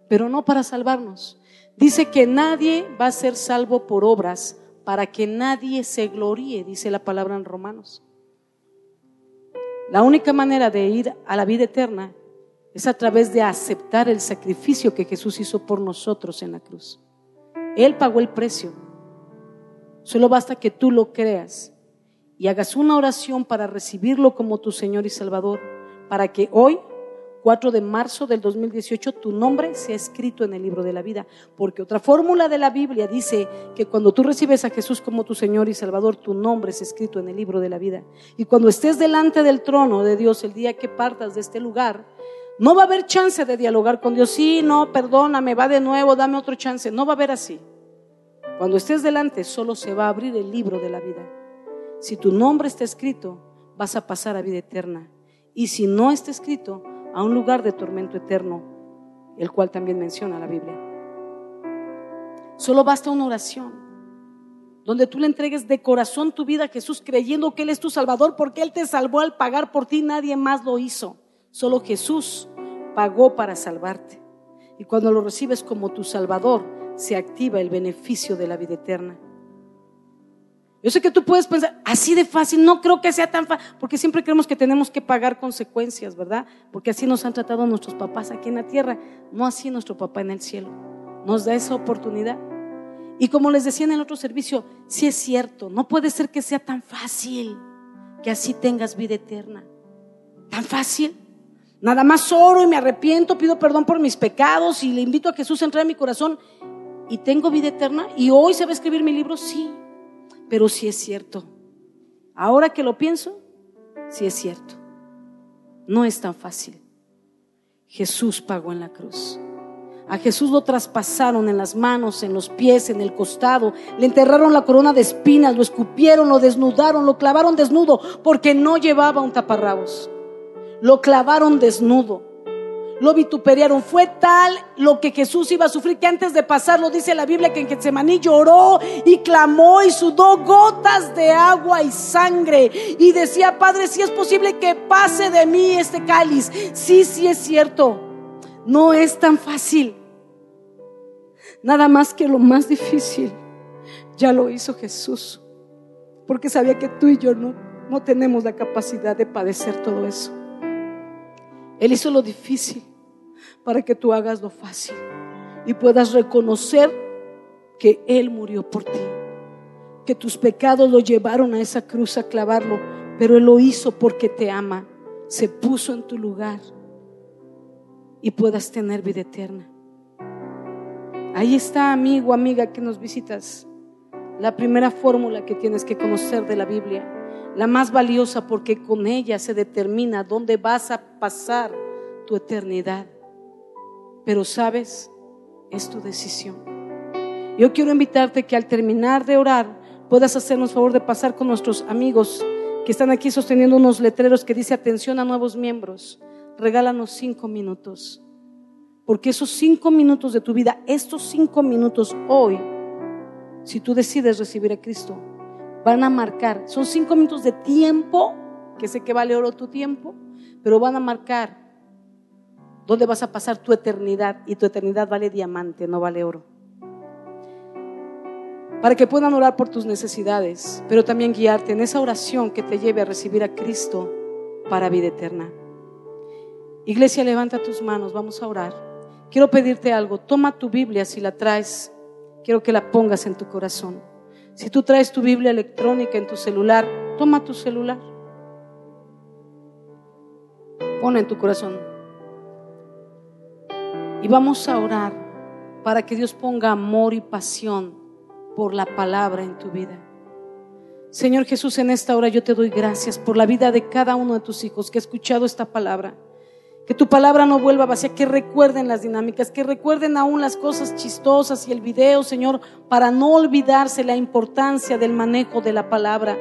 pero no para salvarnos. Dice que nadie va a ser salvo por obras para que nadie se gloríe, dice la palabra en Romanos. La única manera de ir a la vida eterna es a través de aceptar el sacrificio que Jesús hizo por nosotros en la cruz. Él pagó el precio. Solo basta que tú lo creas y hagas una oración para recibirlo como tu Señor y Salvador, para que hoy, 4 de marzo del 2018, tu nombre sea escrito en el libro de la vida. Porque otra fórmula de la Biblia dice que cuando tú recibes a Jesús como tu Señor y Salvador, tu nombre es escrito en el libro de la vida. Y cuando estés delante del trono de Dios el día que partas de este lugar, no va a haber chance de dialogar con Dios. Sí, no, perdóname, va de nuevo, dame otro chance. No va a haber así. Cuando estés delante, solo se va a abrir el libro de la vida. Si tu nombre está escrito, vas a pasar a vida eterna. Y si no está escrito, a un lugar de tormento eterno, el cual también menciona la Biblia. Solo basta una oración donde tú le entregues de corazón tu vida a Jesús creyendo que Él es tu Salvador porque Él te salvó al pagar por ti, nadie más lo hizo. Solo Jesús pagó para salvarte. Y cuando lo recibes como tu Salvador, se activa el beneficio de la vida eterna. Yo sé que tú puedes pensar, así de fácil, no creo que sea tan fácil, porque siempre creemos que tenemos que pagar consecuencias, ¿verdad? Porque así nos han tratado nuestros papás aquí en la tierra, no así nuestro papá en el cielo. Nos da esa oportunidad. Y como les decía en el otro servicio, sí es cierto, no puede ser que sea tan fácil que así tengas vida eterna. Tan fácil. Nada más oro y me arrepiento, pido perdón por mis pecados y le invito a Jesús a entrar en mi corazón y tengo vida eterna. Y hoy se va a escribir mi libro, sí, pero sí es cierto. Ahora que lo pienso, sí es cierto. No es tan fácil. Jesús pagó en la cruz. A Jesús lo traspasaron en las manos, en los pies, en el costado. Le enterraron la corona de espinas, lo escupieron, lo desnudaron, lo clavaron desnudo porque no llevaba un taparrabos lo clavaron desnudo, lo vituperiaron. Fue tal lo que Jesús iba a sufrir que antes de pasarlo dice la Biblia que en Getsemaní lloró y clamó y sudó gotas de agua y sangre y decía, Padre, si es posible que pase de mí este cáliz. Sí, sí es cierto. No es tan fácil. Nada más que lo más difícil ya lo hizo Jesús. Porque sabía que tú y yo no, no tenemos la capacidad de padecer todo eso. Él hizo lo difícil para que tú hagas lo fácil y puedas reconocer que Él murió por ti, que tus pecados lo llevaron a esa cruz a clavarlo, pero Él lo hizo porque te ama, se puso en tu lugar y puedas tener vida eterna. Ahí está, amigo, amiga, que nos visitas. La primera fórmula que tienes que conocer de la Biblia la más valiosa porque con ella se determina dónde vas a pasar tu eternidad. Pero sabes, es tu decisión. Yo quiero invitarte que al terminar de orar puedas hacernos favor de pasar con nuestros amigos que están aquí sosteniendo unos letreros que dice atención a nuevos miembros. Regálanos cinco minutos. Porque esos cinco minutos de tu vida, estos cinco minutos hoy, si tú decides recibir a Cristo, van a marcar, son cinco minutos de tiempo, que sé que vale oro tu tiempo, pero van a marcar dónde vas a pasar tu eternidad y tu eternidad vale diamante, no vale oro. para que puedan orar por tus necesidades, pero también guiarte en esa oración que te lleve a recibir a Cristo para vida eterna. Iglesia, levanta tus manos, vamos a orar. Quiero pedirte algo, toma tu Biblia si la traes, quiero que la pongas en tu corazón. Si tú traes tu Biblia electrónica en tu celular, toma tu celular. Pon en tu corazón. Y vamos a orar para que Dios ponga amor y pasión por la palabra en tu vida. Señor Jesús, en esta hora yo te doy gracias por la vida de cada uno de tus hijos que ha escuchado esta palabra. Que tu palabra no vuelva vacía, que recuerden las dinámicas, que recuerden aún las cosas chistosas y el video, Señor, para no olvidarse la importancia del manejo de la palabra.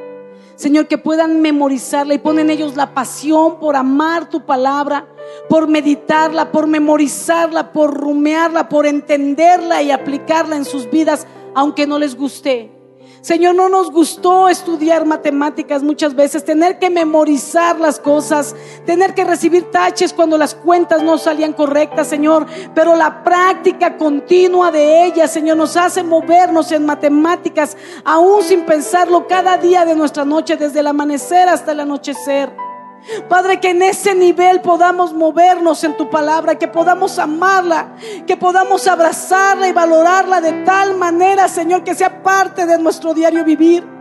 Señor, que puedan memorizarla y ponen ellos la pasión por amar tu palabra, por meditarla, por memorizarla, por rumearla, por entenderla y aplicarla en sus vidas, aunque no les guste. Señor, no nos gustó estudiar matemáticas muchas veces, tener que memorizar las cosas, tener que recibir taches cuando las cuentas no salían correctas, Señor. Pero la práctica continua de ellas, Señor, nos hace movernos en matemáticas, aún sin pensarlo cada día de nuestra noche, desde el amanecer hasta el anochecer. Padre, que en ese nivel podamos movernos en tu palabra, que podamos amarla, que podamos abrazarla y valorarla de tal manera, Señor, que sea parte de nuestro diario vivir.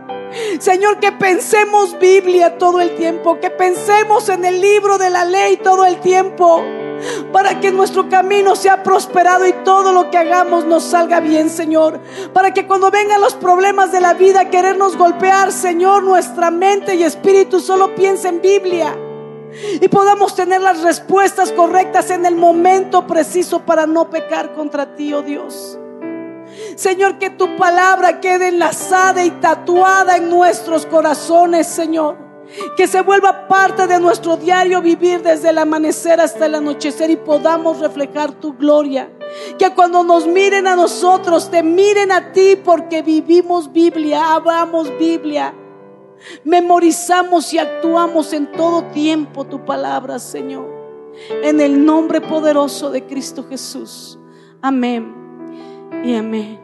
Señor, que pensemos Biblia todo el tiempo, que pensemos en el libro de la ley todo el tiempo, para que nuestro camino sea prosperado y todo lo que hagamos nos salga bien, Señor. Para que cuando vengan los problemas de la vida, querernos golpear, Señor, nuestra mente y espíritu solo piense en Biblia. Y podamos tener las respuestas correctas en el momento preciso para no pecar contra ti, oh Dios. Señor, que tu palabra quede enlazada y tatuada en nuestros corazones, Señor. Que se vuelva parte de nuestro diario vivir desde el amanecer hasta el anochecer y podamos reflejar tu gloria. Que cuando nos miren a nosotros, te miren a ti porque vivimos Biblia, hablamos Biblia. Memorizamos y actuamos en todo tiempo tu palabra, Señor. En el nombre poderoso de Cristo Jesús. Amén y amén.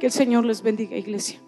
Que el Señor les bendiga, iglesia.